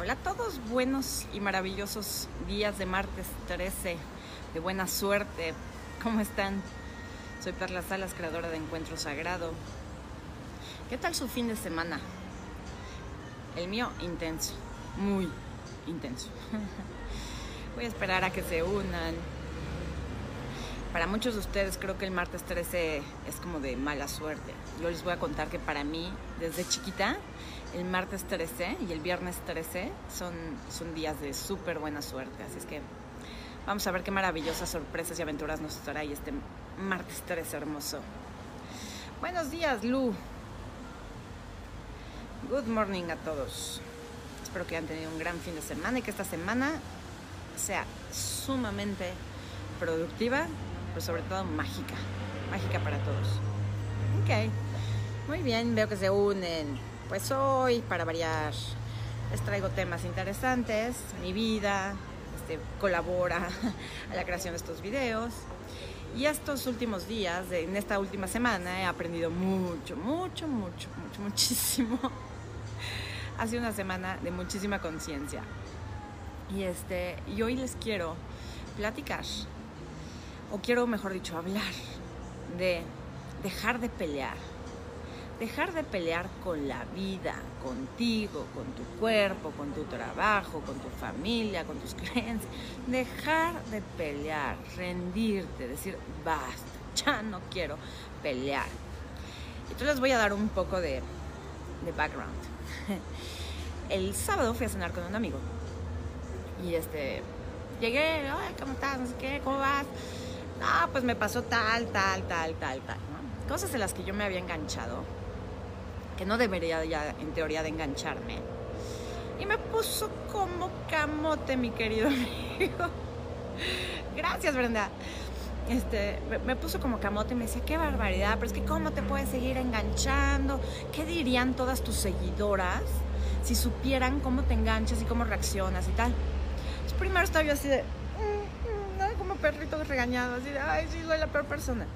Hola a todos, buenos y maravillosos días de martes 13, de buena suerte. ¿Cómo están? Soy Perla Salas, creadora de Encuentro Sagrado. ¿Qué tal su fin de semana? El mío, intenso, muy intenso. Voy a esperar a que se unan. Para muchos de ustedes creo que el martes 13 es como de mala suerte. Yo les voy a contar que para mí, desde chiquita, el martes 13 y el viernes 13 son, son días de súper buena suerte. Así es que vamos a ver qué maravillosas sorpresas y aventuras nos estará ahí este martes 13 hermoso. Buenos días, Lu. Good morning a todos. Espero que hayan tenido un gran fin de semana y que esta semana sea sumamente productiva, pero sobre todo mágica. Mágica para todos. Ok. Muy bien, veo que se unen. Pues hoy, para variar, les traigo temas interesantes. Mi vida este, colabora a la creación de estos videos. Y estos últimos días, en esta última semana, he aprendido mucho, mucho, mucho, mucho, muchísimo. ha sido una semana de muchísima conciencia. Y, este, y hoy les quiero platicar, o quiero, mejor dicho, hablar de dejar de pelear dejar de pelear con la vida, contigo, con tu cuerpo, con tu trabajo, con tu familia, con tus creencias. Dejar de pelear, rendirte, decir, basta, ya no quiero pelear. Entonces les voy a dar un poco de, de background. El sábado fui a cenar con un amigo y este, llegué, Ay, ¿cómo estás? qué, ¿cómo vas? No, pues me pasó tal, tal, tal, tal, tal. Cosas en las que yo me había enganchado que no debería ya en teoría de engancharme. Y me puso como camote, mi querido amigo. Gracias, Brenda. Este, me puso como camote y me decía, qué barbaridad, pero es que cómo te puedes seguir enganchando. ¿Qué dirían todas tus seguidoras si supieran cómo te enganchas y cómo reaccionas y tal? Primero estaba yo así de, mm, perrito regañado, así de, ay, sí, soy la peor persona.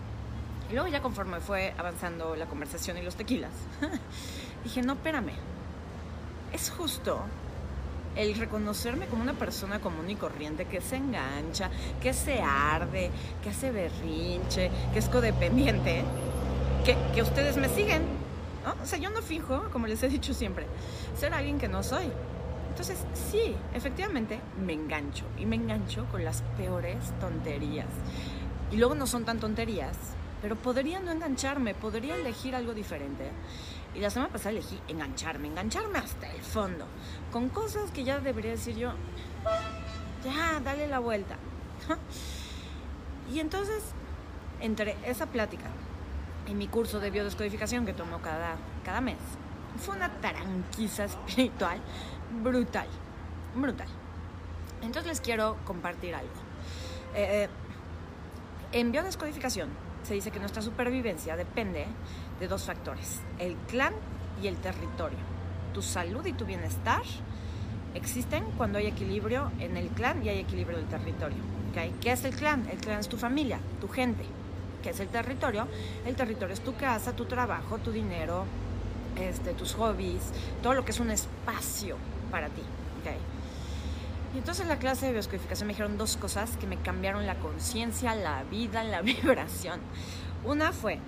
Y luego ya conforme fue avanzando la conversación y los tequilas, dije, no, espérame, es justo el reconocerme como una persona común y corriente que se engancha, que se arde, que hace berrinche, que es codependiente, que, que ustedes me siguen. ¿no? O sea, yo no fijo, como les he dicho siempre, ser alguien que no soy. Entonces, sí, efectivamente, me engancho. Y me engancho con las peores tonterías. Y luego no son tan tonterías, pero podría no engancharme, podría elegir algo diferente. Y la semana pasada elegí engancharme, engancharme hasta el fondo, con cosas que ya debería decir yo, ya, dale la vuelta. y entonces, entre esa plática y mi curso de biodescodificación que tomo cada, cada mes, fue una taranquiza espiritual brutal, brutal. Entonces les quiero compartir algo. Eh, eh en biodescodificación se dice que nuestra supervivencia depende de dos factores, el clan y el territorio. Tu salud y tu bienestar existen cuando hay equilibrio en el clan y hay equilibrio en el territorio. ¿Qué es el clan? El clan es tu familia, tu gente. ¿Qué es el territorio? El territorio es tu casa, tu trabajo, tu dinero, este, tus hobbies, todo lo que es un espacio para ti. ¿okay? Y entonces en la clase de bioscodificación me dijeron dos cosas que me cambiaron la conciencia, la vida, la vibración. Una fue,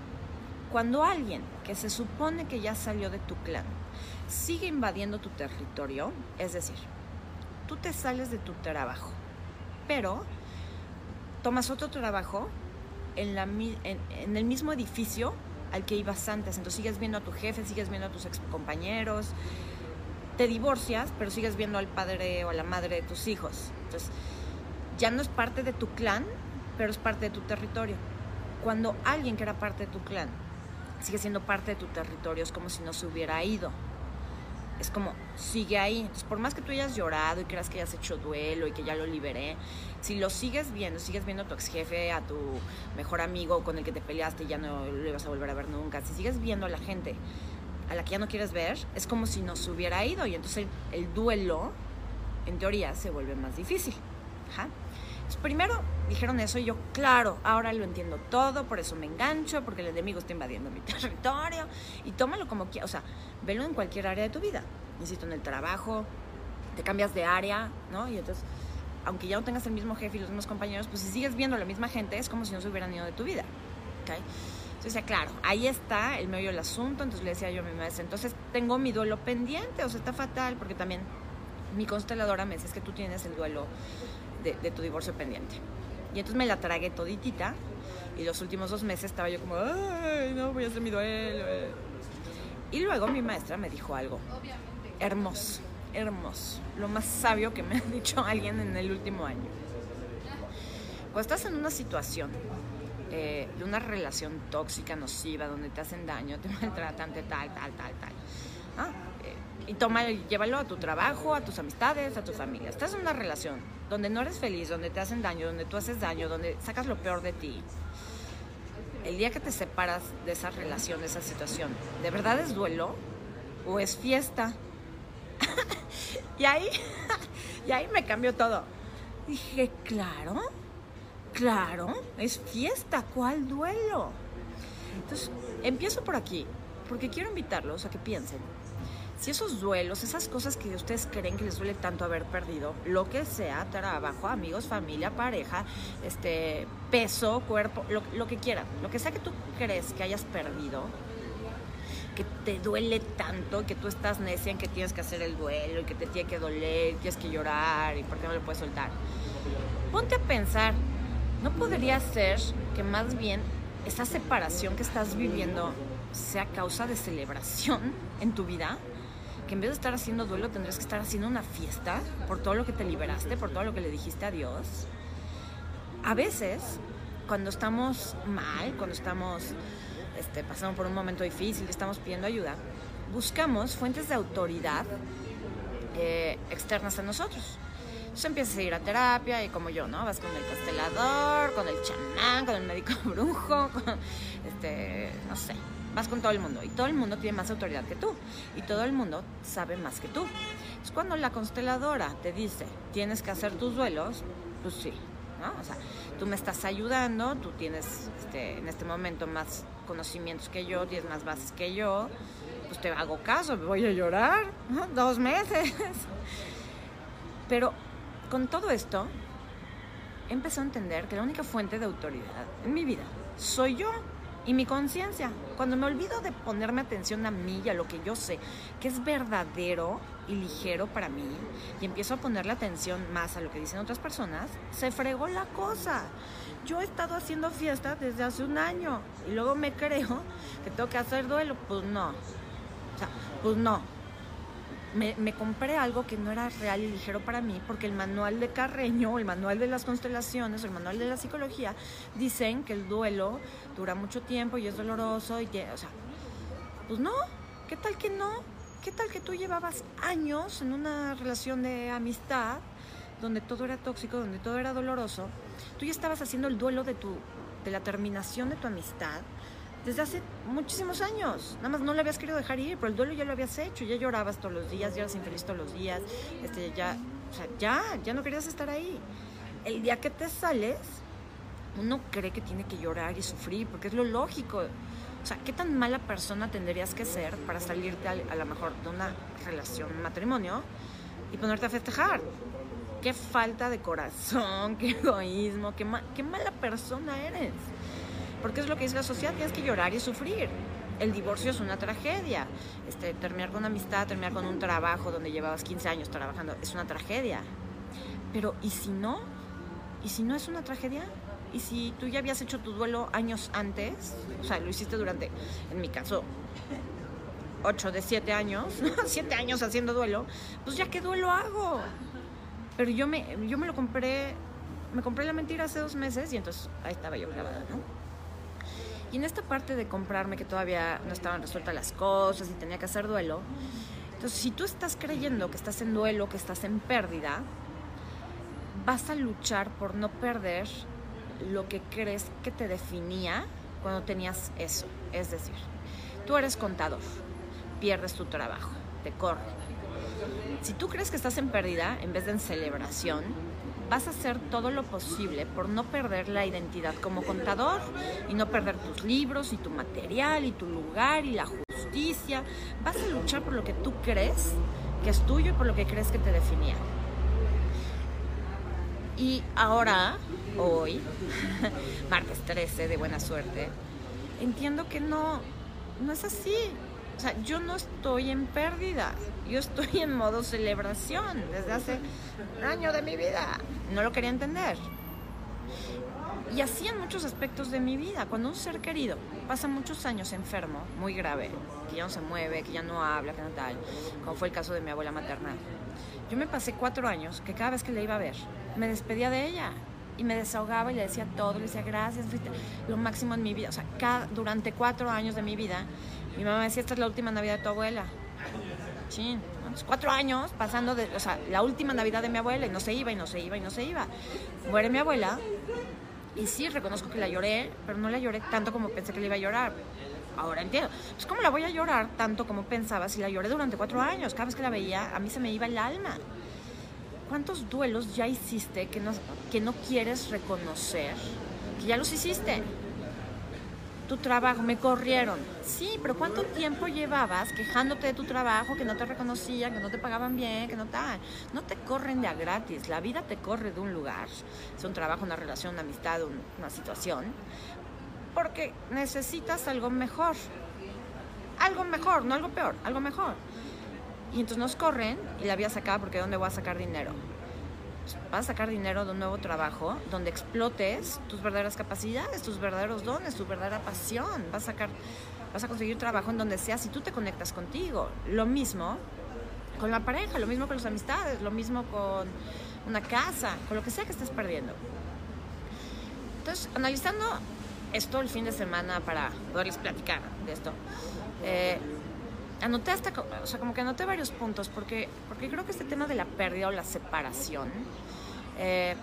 cuando alguien que se supone que ya salió de tu clan sigue invadiendo tu territorio, es decir, tú te sales de tu trabajo, pero tomas otro trabajo en, en, el mismo edificio al que ibas antes, entonces sigues viendo a tu jefe, sigues viendo a tus compañeros, te divorcias, pero sigues viendo al padre o a la madre de tus hijos. Entonces, ya no es parte de tu clan, pero es parte de tu territorio. Cuando alguien que era parte de tu clan sigue siendo parte de tu territorio, es como si no se hubiera ido. Es como, sigue ahí. Entonces, por más que tú hayas llorado y creas que hayas hecho duelo y que ya lo liberé, si lo sigues viendo, sigues viendo a tu ex jefe, a tu mejor amigo con el que te peleaste y ya no lo ibas a volver a ver nunca, si sigues viendo a la gente a la que ya no quieres ver, es como si no se hubiera ido y entonces el, duelo, en teoría, se vuelve más difícil. primero dijeron eso y yo, claro, ahora lo entiendo todo, por eso me engancho, porque el enemigo está invadiendo mi territorio y tómalo como quieras, o sea, velo en cualquier área de tu vida. Necesito en el trabajo, te cambias de área, ¿no? Y entonces, aunque ya no tengas el mismo jefe y los mismos compañeros, pues si sigues viendo a la misma gente, es como si no se hubieran ido de tu vida, ¿ok? Entonces, claro, ahí está el medio del asunto. Entonces le decía yo a mi maestra, entonces tengo mi duelo pendiente, o sea, está fatal, porque también mi consteladora me dice, es que tú tienes el duelo de, de tu divorcio pendiente. Y entonces me la tragué toditita. Y los últimos dos meses estaba yo como, ay, no, voy a hacer mi duelo. Y luego mi maestra me dijo algo. Hermoso, hermoso. Lo más sabio que me ha dicho alguien en el último año. Cuando estás en una situación eh, de una relación tóxica, nociva, donde te hacen daño, te maltratan, te tal, tal, tal, tal. ¿ah? Eh, y toma, llévalo a tu trabajo, a tus amistades, a tu familia. Estás en una relación donde no eres feliz, donde te hacen daño, donde tú haces daño, donde sacas lo peor de ti. El día que te separas de esa relación, de esa situación, ¿de verdad es duelo o es fiesta? y ahí, y ahí me cambió todo. Dije, claro, Claro, es fiesta, ¿cuál duelo? Entonces, empiezo por aquí, porque quiero invitarlos a que piensen. Si esos duelos, esas cosas que ustedes creen que les duele tanto haber perdido, lo que sea, trabajo, amigos, familia, pareja, este, peso, cuerpo, lo, lo que quieran, lo que sea que tú crees que hayas perdido, que te duele tanto, que tú estás necia en que tienes que hacer el duelo y que te tiene que doler, tienes que llorar y por qué no lo puedes soltar. Ponte a pensar ¿No podría ser que más bien esa separación que estás viviendo sea causa de celebración en tu vida? Que en vez de estar haciendo duelo tendrías que estar haciendo una fiesta por todo lo que te liberaste, por todo lo que le dijiste a Dios. A veces, cuando estamos mal, cuando estamos este, pasando por un momento difícil, estamos pidiendo ayuda, buscamos fuentes de autoridad eh, externas a nosotros. Entonces empiezas a ir a terapia y como yo, ¿no? Vas con el constelador, con el chamán, con el médico brujo, con, este, no sé, vas con todo el mundo y todo el mundo tiene más autoridad que tú y todo el mundo sabe más que tú. Es cuando la consteladora te dice, tienes que hacer tus duelos, pues sí, ¿no? O sea, tú me estás ayudando, tú tienes este, en este momento más conocimientos que yo, tienes más bases que yo, pues te hago caso, me voy a llorar, ¿no? Dos meses. Pero con todo esto, empecé a entender que la única fuente de autoridad en mi vida soy yo y mi conciencia. Cuando me olvido de ponerme atención a mí y a lo que yo sé, que es verdadero y ligero para mí, y empiezo a ponerle atención más a lo que dicen otras personas, se fregó la cosa. Yo he estado haciendo fiesta desde hace un año y luego me creo que tengo que hacer duelo. Pues no. O sea, pues no me, compré algo que no era real y ligero para mí, porque el manual de Carreño, el manual de las constelaciones, el manual de la psicología, dicen que el duelo dura mucho tiempo y es doloroso y o sea, pues no, ¿qué tal que no? ¿Qué tal que tú llevabas años en una relación de amistad donde todo era tóxico, donde todo era doloroso? Tú ya estabas haciendo el duelo de tu de la terminación de tu amistad desde hace muchísimos años. Nada más no le habías querido dejar ir, pero el duelo ya lo habías hecho, ya llorabas todos los días, ya eras infeliz todos los días, este, ya, o sea, ya, ya no querías estar ahí. El día que te sales, uno cree que tiene que llorar y sufrir, porque es lo lógico. O sea, ¿qué tan mala persona tendrías que ser para salirte a, lo mejor de una relación, un matrimonio, y ponerte a festejar? Qué falta de corazón, qué egoísmo, qué, qué mala persona eres. Porque es lo que dice la sociedad, tienes que llorar y sufrir. El divorcio es una tragedia. Este, terminar con una amistad, terminar con un trabajo donde llevabas 15 años trabajando, es una tragedia. Pero, ¿y si no? ¿Y si no es una tragedia? ¿Y si tú ya habías hecho tu duelo años antes? O sea, lo hiciste durante, en mi caso, 8 de 7 años, 7 años haciendo duelo, pues ya qué duelo hago. Pero yo me, yo me lo compré, me compré la mentira hace dos meses y entonces ahí estaba yo grabada, ¿no? Y en esta parte de comprarme que todavía no estaban resueltas las cosas y tenía que hacer duelo, entonces si tú estás creyendo que estás en duelo, que estás en pérdida, vas a luchar por no perder lo que crees que te definía cuando tenías eso. Es decir, tú eres contador, pierdes tu trabajo, te corre. Si tú crees que estás en pérdida en vez de en celebración, vas a hacer todo lo posible por no perder la identidad como contador y no perder tus libros y tu material y tu lugar y la justicia. Vas a luchar por lo que tú crees que es tuyo y por lo que crees que te definía. Y ahora, hoy, martes 13 de buena suerte, entiendo que no, no es así. O sea, yo no estoy en pérdida, yo estoy en modo celebración desde hace un año de mi vida. No lo quería entender. Y así en muchos aspectos de mi vida. Cuando un ser querido pasa muchos años enfermo, muy grave, que ya no se mueve, que ya no habla, que no tal, como fue el caso de mi abuela maternal. Yo me pasé cuatro años que cada vez que le iba a ver, me despedía de ella y me desahogaba y le decía todo, le decía gracias, lo máximo en mi vida. O sea, cada, durante cuatro años de mi vida, mi mamá decía, esta es la última Navidad de tu abuela. Sí, cuatro años pasando de, o sea, la última Navidad de mi abuela y no se iba y no se iba y no se iba. Muere mi abuela y sí, reconozco que la lloré, pero no la lloré tanto como pensé que le iba a llorar. Ahora entiendo. Pues, ¿cómo la voy a llorar tanto como pensaba si la lloré durante cuatro años? Cada vez que la veía, a mí se me iba el alma. ¿Cuántos duelos ya hiciste que no, que no quieres reconocer? Que ya los hiciste. Tu trabajo, me corrieron. Sí, pero ¿cuánto tiempo llevabas quejándote de tu trabajo, que no te reconocían, que no te pagaban bien, que no tal? No te corren de a gratis. La vida te corre de un lugar. Es un trabajo, una relación, una amistad, una situación. Porque necesitas algo mejor. Algo mejor, no algo peor, algo mejor. Y entonces nos corren y la vida se acaba porque ¿de dónde voy a sacar dinero? Vas a sacar dinero de un nuevo trabajo donde explotes tus verdaderas capacidades, tus verdaderos dones, tu verdadera pasión. Vas a sacar, vas a conseguir trabajo en donde sea si tú te conectas contigo. Lo mismo con la pareja, lo mismo con las amistades, lo mismo con una casa, con lo que sea que estés perdiendo. Entonces, analizando esto el fin de semana para poderles platicar de esto, eh, anoté hasta, o sea, como que anoté varios puntos, porque, porque creo que este tema de la pérdida o la separación, eh,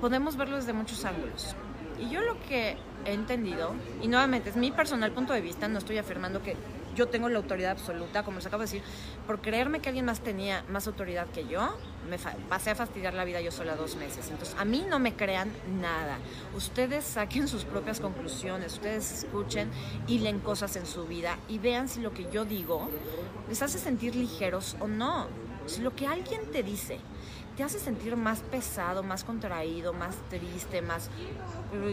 podemos verlo desde muchos ángulos. Y yo lo que he entendido, y nuevamente es mi personal punto de vista, no estoy afirmando que yo tengo la autoridad absoluta, como les acabo de decir, por creerme que alguien más tenía más autoridad que yo, me pasé a fastidiar la vida yo sola dos meses. Entonces, a mí no me crean nada. Ustedes saquen sus propias conclusiones, ustedes escuchen y leen cosas en su vida y vean si lo que yo digo les hace sentir ligeros o no. Si lo que alguien te dice te hace sentir más pesado, más contraído, más triste, más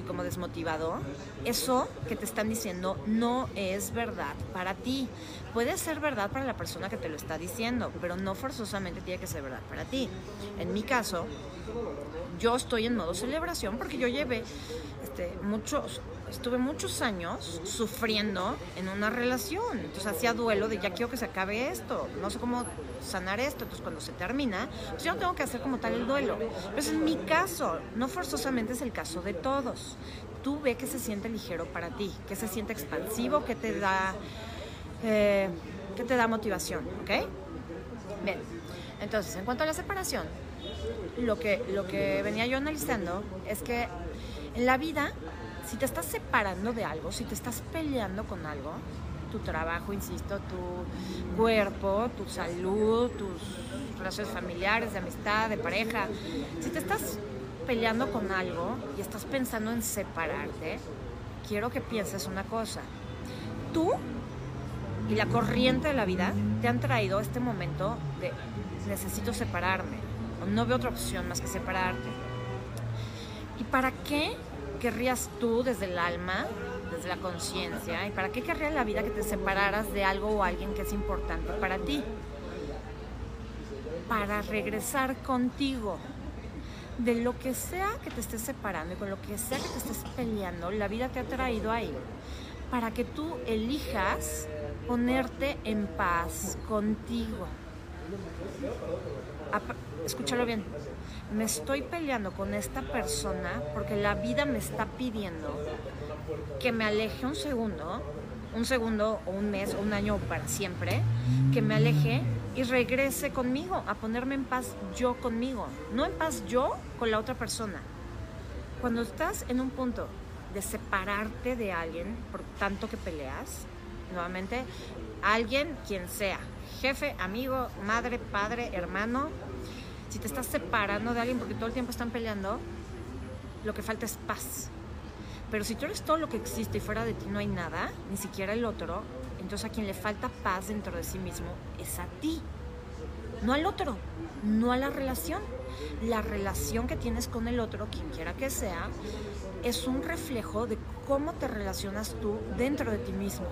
como desmotivado, eso que te están diciendo no es verdad para ti. Puede ser verdad para la persona que te lo está diciendo, pero no forzosamente tiene que ser verdad para ti. En mi caso, yo estoy en modo celebración porque yo llevé este, muchos, estuve muchos años sufriendo en una relación. Entonces hacía duelo de ya quiero que se acabe esto, no sé cómo sanar esto. Entonces cuando se termina, pues yo no tengo que hacer como tal el duelo. Pero es mi caso, no forzosamente es el caso de todos. Tú ve que se siente ligero para ti, que se siente expansivo, que te da, eh, que te da motivación, ¿ok? Bien, entonces en cuanto a la separación, lo que, lo que venía yo analizando es que en la vida, si te estás separando de algo, si te estás peleando con algo, tu trabajo, insisto, tu cuerpo, tu salud, tus relaciones familiares, de amistad, de pareja, si te estás peleando con algo y estás pensando en separarte, quiero que pienses una cosa. Tú y la corriente de la vida te han traído este momento de necesito separarme, no veo otra opción más que separarte. ¿Y para qué querrías tú desde el alma, desde la conciencia, y para qué querría la vida que te separaras de algo o alguien que es importante para ti? Para regresar contigo. De lo que sea que te estés separando y con lo que sea que te estés peleando, la vida te ha traído ahí para que tú elijas ponerte en paz contigo escúchalo bien, me estoy peleando con esta persona porque la vida me está pidiendo que me aleje un segundo, un segundo o un mes o un año para siempre, que me aleje y regrese conmigo, a ponerme en paz yo conmigo, no en paz yo con la otra persona. Cuando estás en un punto de separarte de alguien por tanto que peleas, nuevamente, alguien, quien sea, jefe, amigo, madre, padre, hermano, si te estás separando de alguien porque todo el tiempo están peleando, lo que falta es paz. Pero si tú eres todo lo que existe y fuera de ti no hay nada, ni siquiera el otro, entonces a quien le falta paz dentro de sí mismo es a ti, no al otro, no a la relación. La relación que tienes con el otro, quien quiera que sea, es un reflejo de cómo te relacionas tú dentro de ti mismo.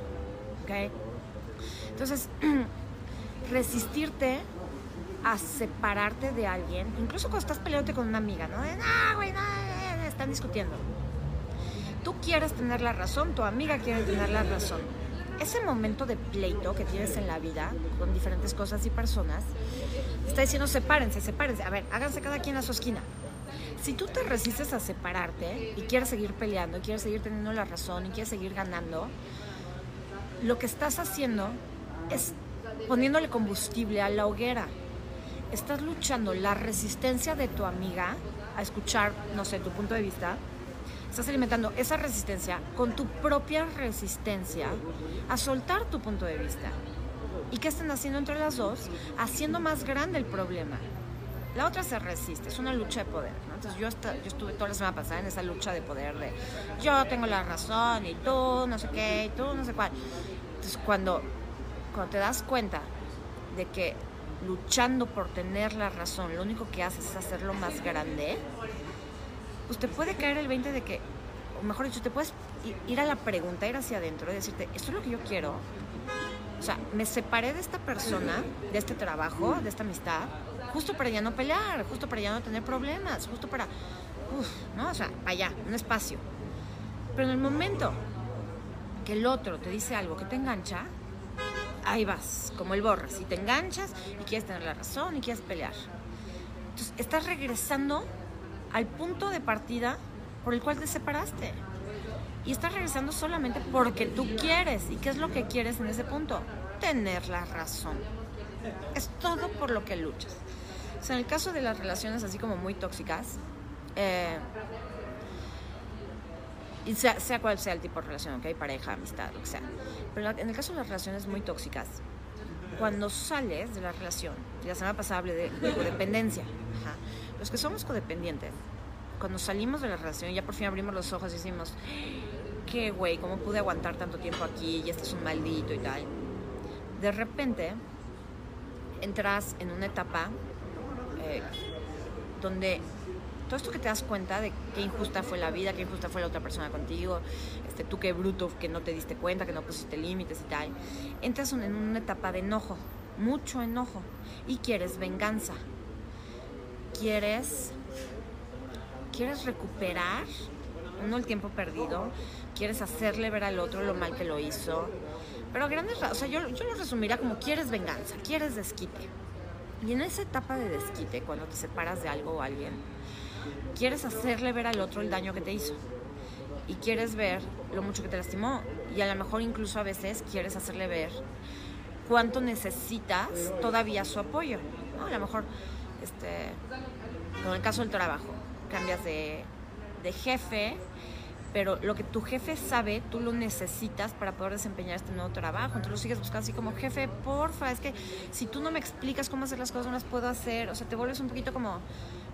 ¿ok? Entonces, resistirte a separarte de alguien, incluso cuando estás peleándote con una amiga, ¿no? De, no, güey, no, eh, están discutiendo. Tú quieres tener la razón, tu amiga quiere tener la razón. Ese momento de pleito que tienes en la vida con diferentes cosas y personas, está diciendo sepárense, sepárense. A ver, háganse cada quien a su esquina. Si tú te resistes a separarte y quieres seguir peleando, y quieres seguir teniendo la razón y quieres seguir ganando, lo que estás haciendo es poniéndole combustible a la hoguera. Estás luchando la resistencia de tu amiga a escuchar, no sé, tu punto de vista. Estás alimentando esa resistencia con tu propia resistencia a soltar tu punto de vista. ¿Y qué están haciendo entre las dos? Haciendo más grande el problema. La otra se resiste, es una lucha de poder. Entonces yo, yo estuve toda la semana pasada en esa lucha de poder de yo tengo la razón y tú no sé qué y tú no sé cuál. Entonces cuando te das cuenta de que luchando por tener la razón, lo único que haces es hacerlo más grande, pues te puede caer el 20 de que, o mejor dicho, te puedes ir a la pregunta, ir hacia adentro y decirte, ¿esto es lo que yo quiero? O sea, me separé de esta persona, de este trabajo, de esta amistad, justo para ya no pelear, justo para ya no tener problemas, justo para, uff, ¿no? O sea, allá, un espacio. Pero en el momento que el otro te dice algo que te engancha, ahí vas, como el borras, y te enganchas y quieres tener la razón y quieres pelear. Entonces, estás regresando al punto de partida por el cual te separaste. Y estás regresando solamente porque tú quieres. ¿Y qué es lo que quieres en ese punto? Tener la razón. Es todo por lo que luchas. O sea, en el caso de las relaciones así como muy tóxicas, eh, y sea, cual sea el tipo de relación, ¿ok? Pareja, amistad, lo que sea. Pero en el caso de las relaciones muy tóxicas, cuando sales de la relación, la semana pasada hablé de, de codependencia, los que somos codependientes, cuando salimos de la relación, ya por fin abrimos los ojos y decimos, qué güey, ¿cómo pude aguantar tanto tiempo aquí? Y este es un maldito y tal. De repente, entras en una etapa eh, donde todo esto que te das cuenta de qué injusta fue la vida, qué injusta fue la otra persona contigo, este, tú qué bruto que no te diste cuenta, que no pusiste límites y tal, entras en una etapa de enojo, mucho enojo, y quieres venganza. Quieres, quieres recuperar, no el tiempo perdido, quieres hacerle ver al otro lo mal que lo hizo. Pero grandes o sea, yo, yo lo resumiría como quieres venganza, quieres desquite. Y en esa etapa de desquite, cuando te separas de algo o alguien, quieres hacerle ver al otro el daño que te hizo. Y quieres ver lo mucho que te lastimó. Y a lo mejor incluso a veces quieres hacerle ver cuánto necesitas todavía su apoyo. A lo mejor, este, en el caso del trabajo, cambias de, de jefe pero lo que tu jefe sabe, tú lo necesitas para poder desempeñar este nuevo trabajo. Entonces lo sigues buscando así como, jefe, porfa, es que si tú no me explicas cómo hacer las cosas, no las puedo hacer. O sea, te vuelves un poquito como,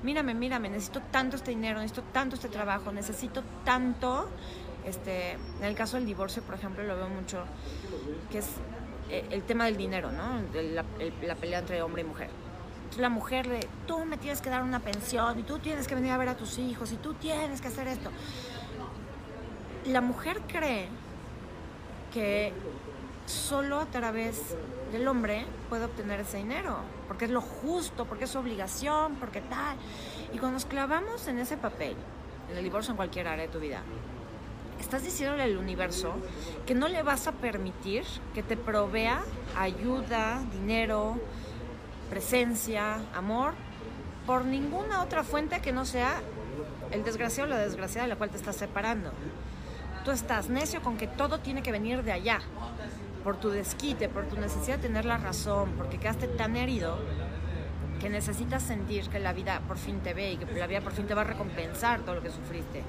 mírame, mírame, necesito tanto este dinero, necesito tanto este trabajo, necesito tanto. Este, en el caso del divorcio, por ejemplo, lo veo mucho, que es eh, el tema del dinero, ¿no? La, pelea entre hombre y mujer la mujer de tú me tienes que dar una pensión y tú tienes que venir a ver a tus hijos y tú tienes que hacer esto la mujer cree que solo a través del hombre puede obtener ese dinero, porque es lo justo, porque es su obligación, porque tal. Y cuando nos clavamos en ese papel, en el divorcio en cualquier área de tu vida, estás diciéndole al universo que no le vas a permitir que te provea ayuda, dinero, presencia, amor, por ninguna otra fuente que no sea el desgraciado o la desgraciada de la cual te estás separando tú estás necio con que todo tiene que venir de allá, por tu desquite, por tu necesidad de tener la razón, porque quedaste tan herido que necesitas sentir que la vida por fin te ve y que la vida por fin te va a recompensar todo lo que sufriste.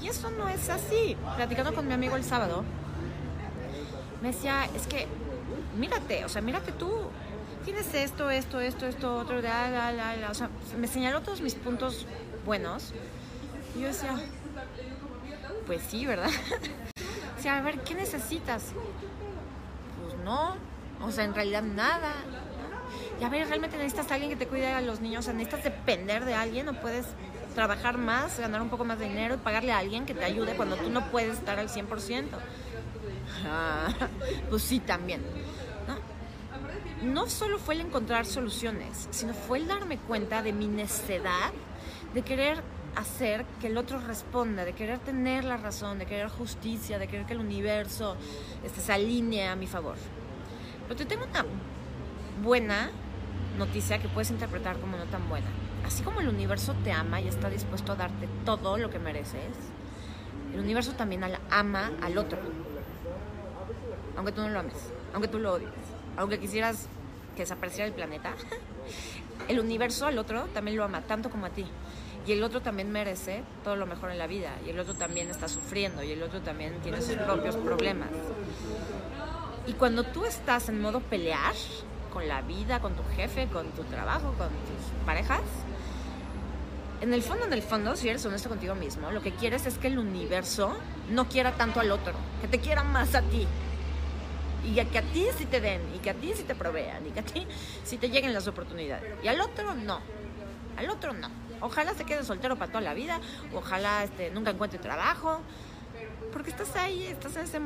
Y eso no es así. Platicando con mi amigo el sábado, me decía, es que mírate, o sea, mírate tú. Tienes esto, esto, esto, esto, otro, la, la, la, la. O sea, me señaló todos mis puntos buenos. Y yo decía, pues sí, ¿verdad? o sea, a ver, ¿qué necesitas? No. O sea, en realidad nada. Y a ver, ¿realmente necesitas a alguien que te cuide a los niños? O sea, ¿necesitas depender de alguien o puedes trabajar más, ganar un poco más de dinero y pagarle a alguien que te ayude cuando tú no puedes estar al 100%? Ah, pues sí, también. ¿no? no solo fue el encontrar soluciones, sino fue el darme cuenta de mi necedad de querer hacer que el otro responda, de querer tener la razón, de querer justicia, de querer que el universo este, se alinee a mi favor. Pero te tengo una buena noticia que puedes interpretar como no tan buena. Así como el universo te ama y está dispuesto a darte todo lo que mereces, el universo también ama al otro. Aunque tú no lo ames, aunque tú lo odies, aunque quisieras que desapareciera el planeta, el universo al otro también lo ama tanto como a ti y el otro también merece todo lo mejor en la vida y el otro también está sufriendo y el otro también tiene sus propios problemas. Y cuando tú estás en modo pelear con la vida, con tu jefe, con tu trabajo, con tus parejas, en el fondo, en el fondo, si eres honesto contigo mismo, lo que quieres es que el universo no quiera tanto al otro, que te quiera más a ti. Y que a ti sí te den, y que a ti sí te provean, y que a ti sí te lleguen las oportunidades. Y al otro no. Al otro no. Ojalá se quede soltero para toda la vida, ojalá este, nunca encuentre trabajo, porque estás ahí, estás en ese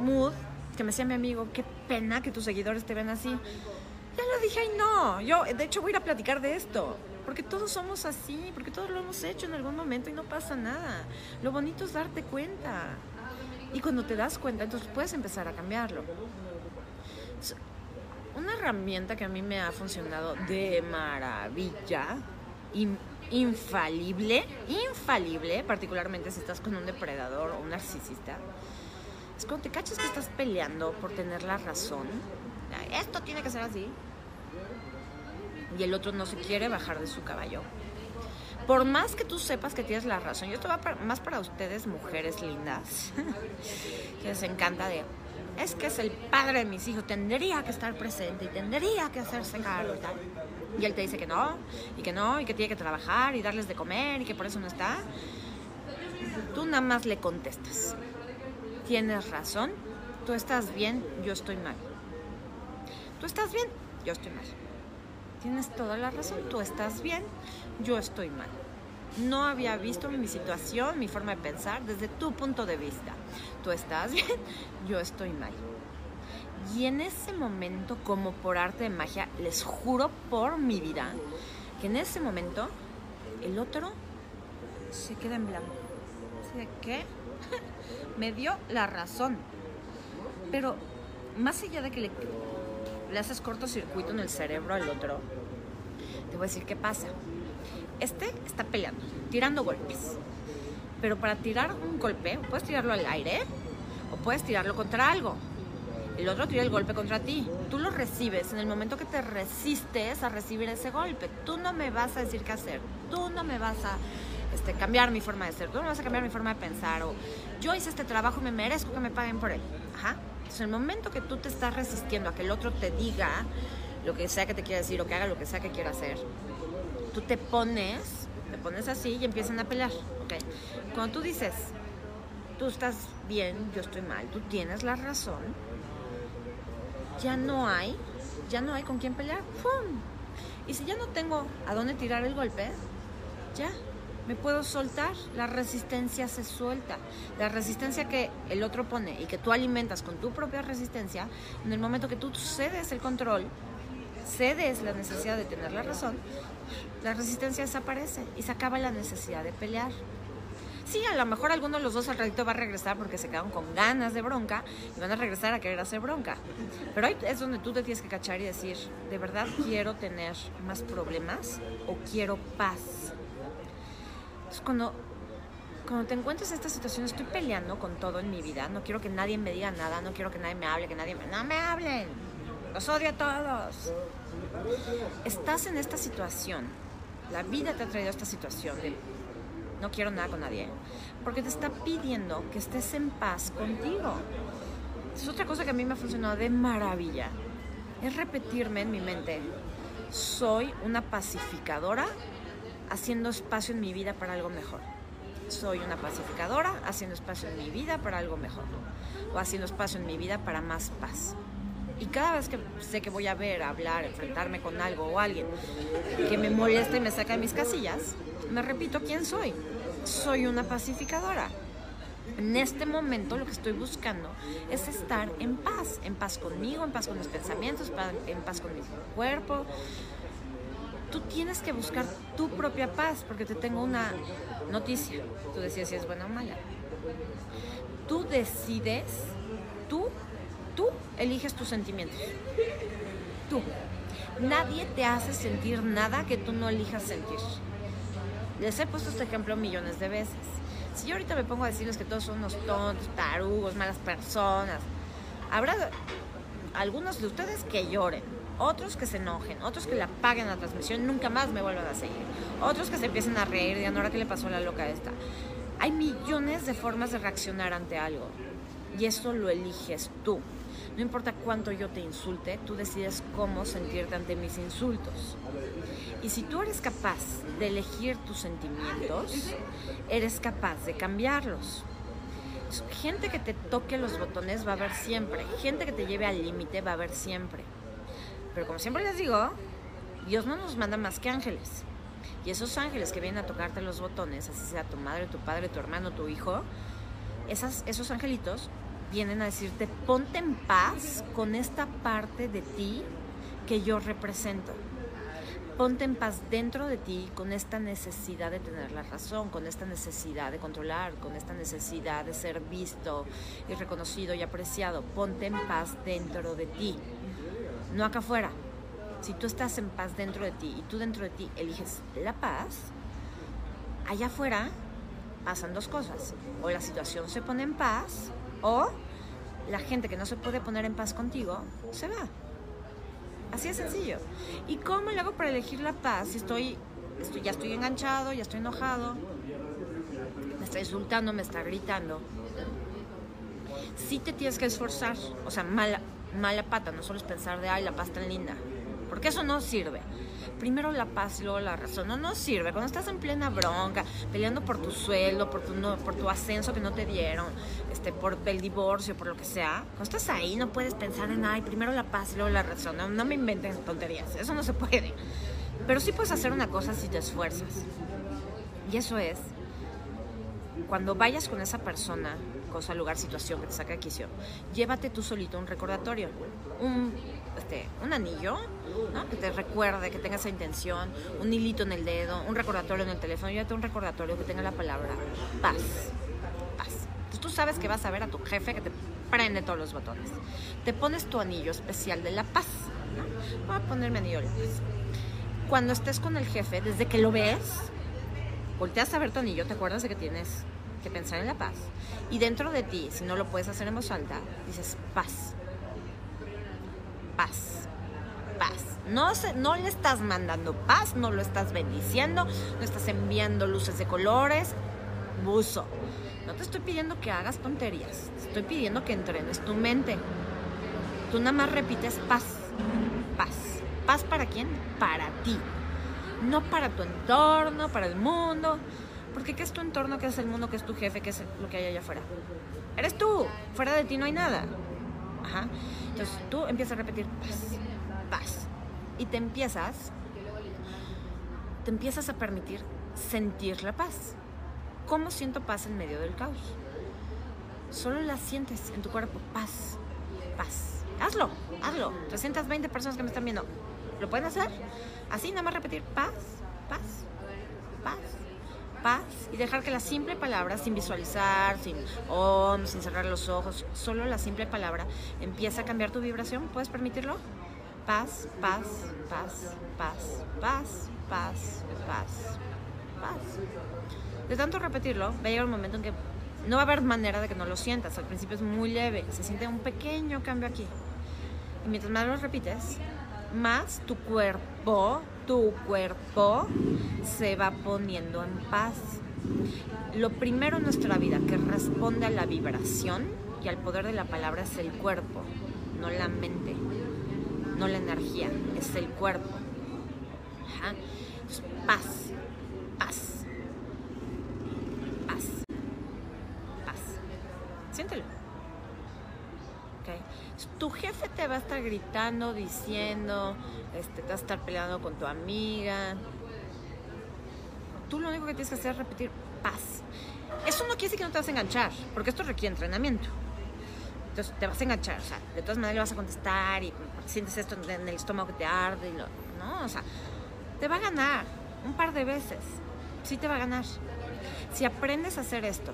mood que me decía mi amigo, qué pena que tus seguidores te ven así. Ya lo dije, ay no, yo de hecho voy a ir a platicar de esto, porque todos somos así, porque todos lo hemos hecho en algún momento y no pasa nada. Lo bonito es darte cuenta. Y cuando te das cuenta, entonces puedes empezar a cambiarlo. Una herramienta que a mí me ha funcionado de maravilla infalible, infalible, particularmente si estás con un depredador o un narcisista, es cuando te cachas que estás peleando por tener la razón. Esto tiene que ser así. Y el otro no se quiere bajar de su caballo. Por más que tú sepas que tienes la razón, y esto va más para ustedes, mujeres lindas, que les encanta de, es que es el padre de mis hijos, tendría que estar presente y tendría que hacerse cargo y él te dice que no, y que no, y que tiene que trabajar y darles de comer y que por eso no está, tú nada más le contestas. Tienes razón, tú estás bien, yo estoy mal. Tú estás bien, yo estoy mal. Tienes toda la razón, tú estás bien, yo estoy mal. No había visto mi situación, mi forma de pensar desde tu punto de vista. Tú estás bien, yo estoy mal. Y en ese momento, como por arte de magia, les juro por mi vida, que en ese momento el otro se queda en blanco. ¿De qué? Me dio la razón. Pero más allá de que le, le haces cortocircuito en el cerebro al otro, te voy a decir qué pasa. Este está peleando, tirando golpes. Pero para tirar un golpe, puedes tirarlo al aire o puedes tirarlo contra algo el otro tira el golpe contra ti. Tú lo recibes en el momento que te resistes a recibir ese golpe. Tú no me vas a decir qué hacer. Tú no me vas a este, cambiar mi forma de ser. Tú no vas a cambiar mi forma de pensar. O yo hice este trabajo y me merezco que me paguen por él. Ajá. Entonces, en el momento que tú te estás resistiendo a que el otro te diga lo que sea que te quiera decir o que haga lo que sea que quiera hacer, tú te pones, te pones así y empiezan a pelear. ¿okay? Cuando tú dices, tú estás bien, yo estoy mal, tú tienes la razón ya no hay, ya no hay con quién pelear. Y si ya no tengo a dónde tirar el golpe, ya me puedo soltar. La resistencia se suelta. La resistencia que el otro pone y que tú alimentas con tu propia resistencia, en el momento que tú cedes el control, cedes la necesidad de tener la razón, la resistencia desaparece y se acaba la necesidad de pelear. Sí, a lo mejor alguno de los dos al ratito va a regresar porque se quedaron con ganas de bronca y van a regresar a querer hacer bronca. Pero ahí es donde tú te tienes que cachar y decir, ¿de verdad quiero tener más problemas o quiero paz? Entonces, cuando, cuando te encuentres en esta situación, estoy peleando con todo en mi vida, no quiero que nadie me diga nada, no quiero que nadie me hable, que nadie me... ¡No me hablen! Los odio a todos. Estás en esta situación. La vida te ha traído a esta situación de no quiero nada con nadie, porque te está pidiendo que estés en paz contigo. Es otra cosa que a mí me ha funcionado de maravilla, es repetirme en mi mente, soy una pacificadora haciendo espacio en mi vida para algo mejor. Soy una pacificadora haciendo espacio en mi vida para algo mejor. O haciendo espacio en mi vida para más paz. Y cada vez que sé que voy a ver, hablar, enfrentarme con algo o alguien que me molesta y me saca de mis casillas, me repito quién soy. Soy una pacificadora. En este momento lo que estoy buscando es estar en paz, en paz conmigo, en paz con mis pensamientos, en paz con mi cuerpo. Tú tienes que buscar tu propia paz, porque te tengo una noticia. Tú decides si es buena o mala. Tú decides, tú, tú eliges tus sentimientos. Tú. Nadie te hace sentir nada que tú no elijas sentir. Les he puesto este ejemplo millones de veces. Si yo ahorita me pongo a decirles que todos son unos tontos, tarugos, malas personas, habrá algunos de ustedes que lloren, otros que se enojen, otros que la apaguen la transmisión nunca más me vuelvan a seguir, otros que se empiecen a reír digan, ahora qué le pasó a la loca esta. Hay millones de formas de reaccionar ante algo y eso lo eliges tú. No importa cuánto yo te insulte, tú decides cómo sentirte ante mis insultos. Y si tú eres capaz de elegir tus sentimientos, eres capaz de cambiarlos. Gente que te toque los botones va a haber siempre. Gente que te lleve al límite va a haber siempre. Pero como siempre les digo, Dios no nos manda más que ángeles. Y esos ángeles que vienen a tocarte los botones, así sea tu madre, tu padre, tu hermano, tu hijo, esas, esos angelitos vienen a decirte, ponte en paz con esta parte de ti que yo represento. Ponte en paz dentro de ti con esta necesidad de tener la razón, con esta necesidad de controlar, con esta necesidad de ser visto y reconocido y apreciado. Ponte en paz dentro de ti, no acá afuera. Si tú estás en paz dentro de ti y tú dentro de ti eliges la paz, allá afuera pasan dos cosas. O la situación se pone en paz o la gente que no se puede poner en paz contigo se va. Así de sencillo. ¿Y cómo le hago para elegir la paz si estoy, ya estoy enganchado, ya estoy enojado, me está insultando, me está gritando? Sí te tienes que esforzar. O sea, mala, mala pata, no solo es pensar de, ay, la paz tan linda. Porque eso no sirve primero la paz y luego la razón. No, no sirve. Cuando estás en plena bronca, peleando por tu sueldo, por tu, por tu ascenso que no te dieron, este, por el divorcio, por lo que sea, cuando estás ahí no puedes pensar en, ay, primero la paz y luego la razón. No, no me inventen tonterías. Eso no se puede. Pero sí puedes hacer una cosa si te esfuerzas. Y eso es, cuando vayas con esa persona, cosa, lugar, situación que te saca de quicio, llévate tú solito un recordatorio. Un este, un anillo, Que te recuerde, que tenga esa intención, un hilito en el dedo, un recordatorio en el teléfono, ya un recordatorio que tenga la palabra paz, paz. Entonces tú sabes que vas a ver a tu jefe que te prende todos los botones. Te pones tu anillo especial de la paz, Voy a ponerme anillo de paz. Cuando estés con el jefe, desde que lo ves, volteas a ver tu anillo, te acuerdas de que tienes que pensar en la paz. Y dentro de ti, si no lo puedes hacer en voz alta, dices paz paz. Paz. No, se, no le estás mandando paz, no lo estás bendiciendo, no estás enviando luces de colores. Buzo. No te estoy pidiendo que hagas tonterías. Te estoy pidiendo que entrenes tu mente. Tú nada más repites paz. Paz. ¿Paz para quién? Para ti. No para tu entorno, para el mundo. Porque ¿qué es tu entorno? ¿Qué es el mundo? ¿Qué es tu jefe? ¿Qué es lo que hay allá afuera? Eres tú. Fuera de ti no hay nada. Ajá. Entonces tú empiezas a repetir paz, paz. Y te empiezas, te empiezas a permitir sentir la paz. ¿Cómo siento paz en medio del caos? Solo la sientes en tu cuerpo, paz, paz. Hazlo, hazlo. 320 personas que me están viendo, ¿lo pueden hacer? Así, nada más repetir paz, paz, paz paz y dejar que la simple palabra, sin visualizar, sin om, sin cerrar los ojos, solo la simple palabra empieza a cambiar tu vibración. ¿Puedes permitirlo? Paz, paz, paz, paz, paz, paz, paz, paz. De tanto repetirlo, va a llegar un momento en que no va a haber manera de que no lo sientas. Al principio es muy leve, se siente un pequeño cambio aquí. Y mientras más lo repites, más tu cuerpo tu cuerpo se va poniendo en paz. Lo primero en nuestra vida que responde a la vibración y al poder de la palabra es el cuerpo, no la mente, no la energía, es el cuerpo. paz, paz, paz, paz. Siéntelo. Tu jefe te va a estar gritando, diciendo, este, te va a estar peleando con tu amiga. Tú lo único que tienes que hacer es repetir paz. Eso no quiere decir que no te vas a enganchar, porque esto requiere entrenamiento. Entonces te vas a enganchar, o sea, de todas maneras le vas a contestar y sientes esto en el estómago que te arde, ¿no? O sea, te va a ganar un par de veces. Sí te va a ganar. Si aprendes a hacer esto,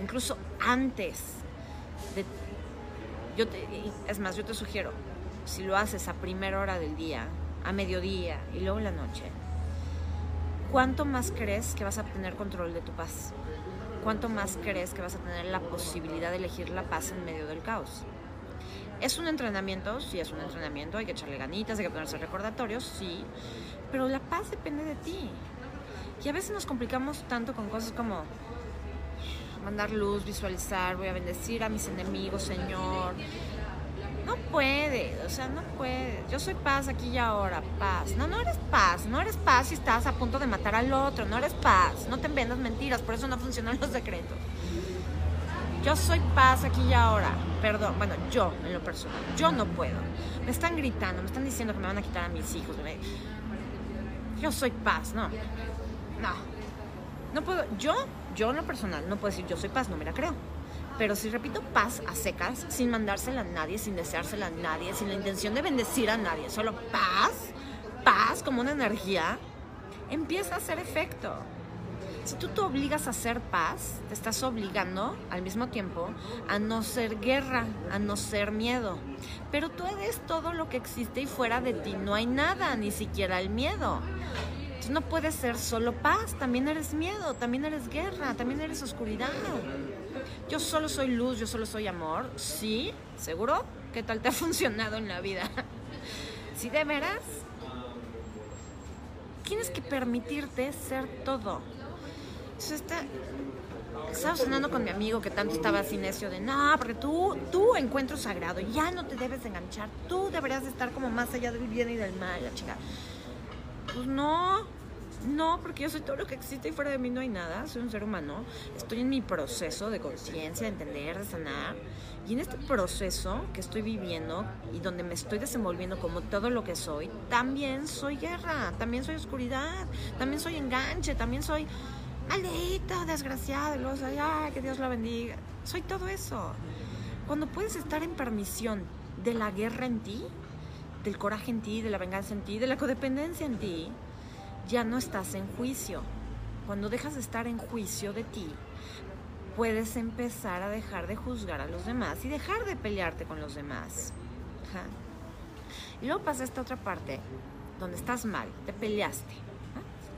incluso antes de... Yo te, es más, yo te sugiero, si lo haces a primera hora del día, a mediodía y luego en la noche, ¿cuánto más crees que vas a tener control de tu paz? ¿Cuánto más crees que vas a tener la posibilidad de elegir la paz en medio del caos? ¿Es un entrenamiento? Sí, es un entrenamiento. Hay que echarle ganitas, hay que ponerse recordatorios, sí. Pero la paz depende de ti. Y a veces nos complicamos tanto con cosas como mandar luz, visualizar, voy a bendecir a mis enemigos, Señor. No puede, o sea, no puede. Yo soy paz aquí y ahora, paz. No, no eres paz, no eres paz si estás a punto de matar al otro, no eres paz. No te vendas mentiras, por eso no funcionan los decretos. Yo soy paz aquí y ahora. Perdón, bueno, yo en lo personal, yo no puedo. Me están gritando, me están diciendo que me van a quitar a mis hijos. Yo soy paz, no. No. No puedo, yo, yo en lo personal, no puedo decir yo soy paz, no me la creo. Pero si repito paz a secas, sin mandársela a nadie, sin deseársela a nadie, sin la intención de bendecir a nadie, solo paz, paz como una energía, empieza a hacer efecto. Si tú te obligas a hacer paz, te estás obligando al mismo tiempo a no ser guerra, a no ser miedo. Pero tú eres todo lo que existe y fuera de ti no hay nada, ni siquiera el miedo. Entonces no puedes ser solo paz, también eres miedo, también eres guerra, también eres oscuridad. Yo solo soy luz, yo solo soy amor. Sí, seguro. ¿Qué tal te ha funcionado en la vida? Si de veras, tienes que permitirte ser todo. está, estaba sonando con mi amigo que tanto estaba así necio de, no, porque tú, tú encuentro sagrado, ya no te debes enganchar, tú deberías estar como más allá del bien y del mal, la chica. Pues no, no, porque yo soy todo lo que existe y fuera de mí no hay nada, soy un ser humano, estoy en mi proceso de conciencia, de entender, de sanar. Y en este proceso que estoy viviendo y donde me estoy desenvolviendo como todo lo que soy, también soy guerra, también soy oscuridad, también soy enganche, también soy maldito, desgraciado, y soy, ay, que Dios la bendiga. Soy todo eso. Cuando puedes estar en permisión de la guerra en ti, del coraje en ti, de la venganza en ti, de la codependencia en ti, ya no estás en juicio. Cuando dejas de estar en juicio de ti, puedes empezar a dejar de juzgar a los demás y dejar de pelearte con los demás. Y luego pasa esta otra parte, donde estás mal, te peleaste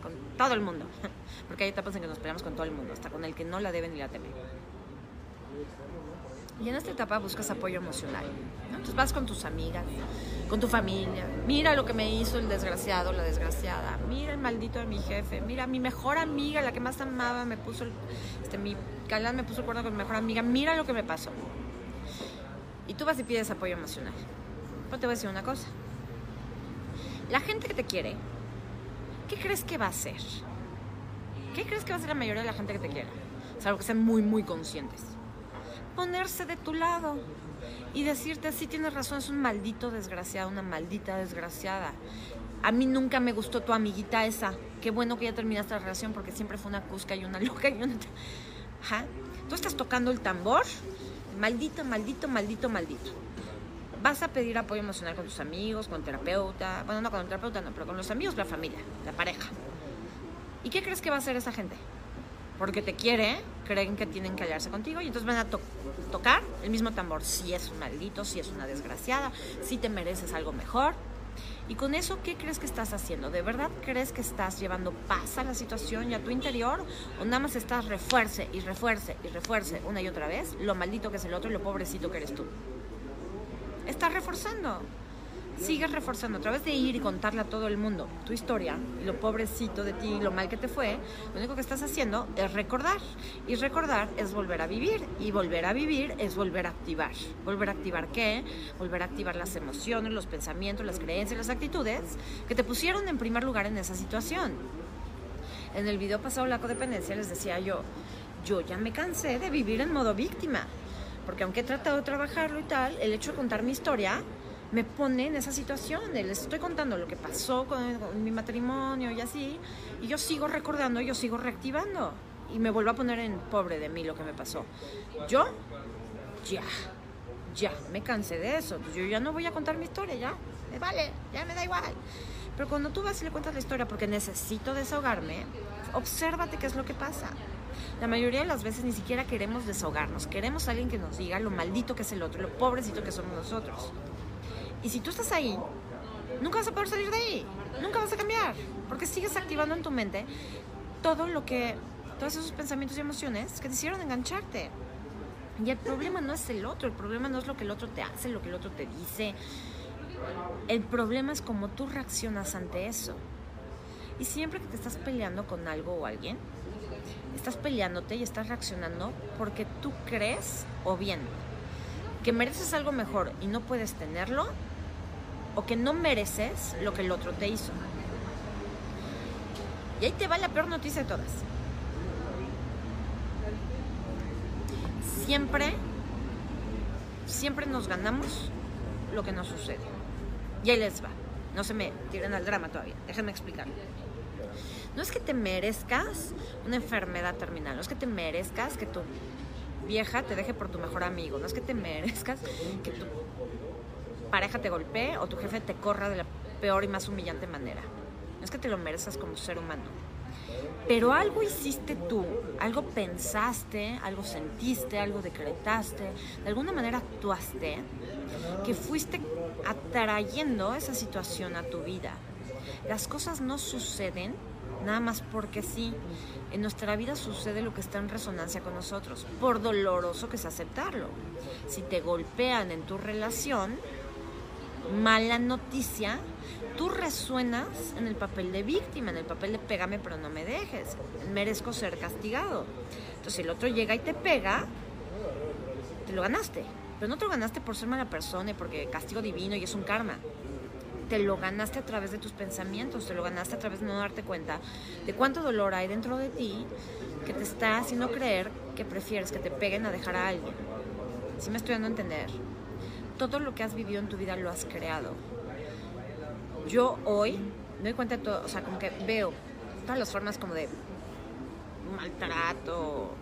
con todo el mundo. Porque hay etapas en que nos peleamos con todo el mundo, hasta con el que no la deben ni la temen. Y en esta etapa buscas apoyo emocional. Entonces vas con tus amigas, con tu familia. Mira lo que me hizo el desgraciado, la desgraciada. Mira el maldito de mi jefe. Mira mi mejor amiga, la que más amaba, me puso el, este, mi galán me puso el cuerno con mi mejor amiga. Mira lo que me pasó. Y tú vas y pides apoyo emocional. Pero te voy a decir una cosa. La gente que te quiere, ¿qué crees que va a hacer? ¿Qué crees que va a ser la mayoría de la gente que te quiera? Salvo que sean muy, muy conscientes ponerse de tu lado y decirte, sí tienes razón, es un maldito desgraciado, una maldita desgraciada. A mí nunca me gustó tu amiguita esa. Qué bueno que ya terminaste la relación porque siempre fue una cusca y una loca y una... Tú estás tocando el tambor. Maldito, maldito, maldito, maldito. Vas a pedir apoyo emocional con tus amigos, con terapeuta. Bueno, no con terapeuta, no, pero con los amigos, la familia, la pareja. ¿Y qué crees que va a hacer esa gente? Porque te quiere, creen que tienen que hallarse contigo y entonces van a tocar el mismo tambor. Si es un maldito, si es una desgraciada, si te mereces algo mejor. Y con eso, ¿qué crees que estás haciendo? ¿De verdad crees que estás llevando paz a la situación y a tu interior? ¿O nada más estás refuerce y refuerce y refuerce una y otra vez lo maldito que es el otro y lo pobrecito que eres tú? Estás reforzando sigues reforzando a través de ir y contarle a todo el mundo tu historia lo pobrecito de ti, lo mal que te fue, lo único que estás haciendo es recordar. Y recordar es volver a vivir. Y volver a vivir es volver a activar. ¿Volver a activar qué? Volver a activar las emociones, los pensamientos, las creencias, las actitudes que te pusieron en primer lugar en esa situación. En el video pasado, la codependencia, les decía yo, yo ya me cansé de vivir en modo víctima Porque aunque he tratado de trabajarlo y tal, el hecho de contar mi historia me pone en esa situación. Les estoy contando lo que pasó con, mi matrimonio y así, y yo sigo recordando, yo sigo reactivando. Y me vuelvo a poner en pobre de mí lo que me pasó. Yo, ya, ya, me cansé de eso. Yo ya no voy a contar mi historia, ya. Me vale, ya me da igual. Pero cuando tú vas y le cuentas la historia porque necesito desahogarme, obsérvate qué es lo que pasa. La mayoría de las veces ni siquiera queremos desahogarnos, queremos a alguien que nos diga lo maldito que es el otro, lo pobrecito que somos nosotros. Y si tú estás ahí, nunca vas a poder salir de ahí, nunca vas a cambiar, porque sigues activando en tu mente todo lo que, todos esos pensamientos y emociones que te hicieron engancharte. Y el problema no es el otro, el problema no es lo que el otro te hace, lo que el otro te dice. El problema es cómo tú reaccionas ante eso. Y siempre que te estás peleando con algo o alguien, estás peleándote y estás reaccionando porque tú crees, o bien, que mereces algo mejor y no puedes tenerlo, o que no mereces lo que el otro te hizo. Y ahí te va la peor noticia de todas. Siempre, siempre nos ganamos lo que nos sucede. Y ahí les va. No se me tiren al drama todavía. Déjenme explicar. No es que te merezcas una enfermedad terminal, no es que te merezcas que tu vieja te deje por tu mejor amigo, no es que te merezcas que tu pareja te golpee o tu jefe te corra de la peor y más humillante manera. No es que te lo merezcas como ser humano. Pero algo hiciste tú, algo pensaste, algo sentiste, algo decretaste, de alguna manera actuaste, que fuiste atrayendo esa situación a tu vida. Las cosas no suceden nada más porque sí. En nuestra vida sucede lo que está en resonancia con nosotros, por doloroso que es aceptarlo. Si te golpean en tu relación, mala noticia, tú resuenas en el papel de víctima, en el papel de pégame pero no me dejes, merezco ser castigado. Entonces el otro llega y te pega, te lo ganaste, pero no te lo ganaste por ser mala persona y porque castigo divino y es un karma. Te lo ganaste a través de tus pensamientos, te lo ganaste a través de no darte cuenta de cuánto dolor hay dentro de ti que te está haciendo creer que prefieres que te peguen a dejar a alguien. Si me estoy dando a entender, todo lo que has vivido en tu vida lo has creado. Yo hoy me doy cuenta de todo, o sea, como que veo todas las formas como de maltrato,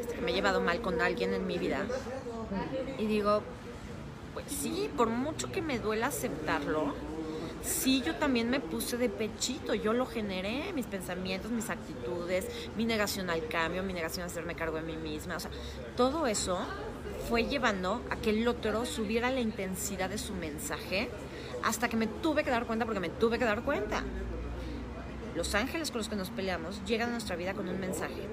este, que me he llevado mal con alguien en mi vida. Y digo, pues sí, por mucho que me duela aceptarlo, sí, yo también me puse de pechito, yo lo generé, mis pensamientos, mis actitudes, mi negación al cambio, mi negación a hacerme cargo de mí misma, o sea, todo eso fue llevando a que el otro subiera la intensidad de su mensaje hasta que me tuve que dar cuenta, porque me tuve que dar cuenta. Los ángeles con los que nos peleamos llegan a nuestra vida con un mensaje.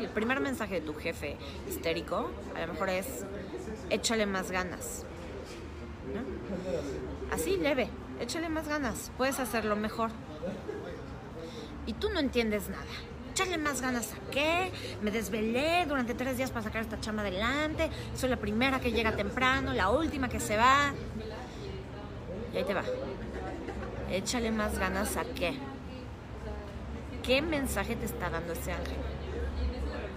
Y el primer mensaje de tu jefe histérico a lo mejor es échale más ganas. Así, leve, échale más ganas, puedes hacerlo mejor. Y tú no entiendes nada. Échale más ganas a qué, me desvelé durante tres días para sacar esta chamba adelante, soy la primera que llega temprano, la última que se va. Y ahí te va. Échale más ganas a qué. ¿Qué mensaje te está dando ese ángel?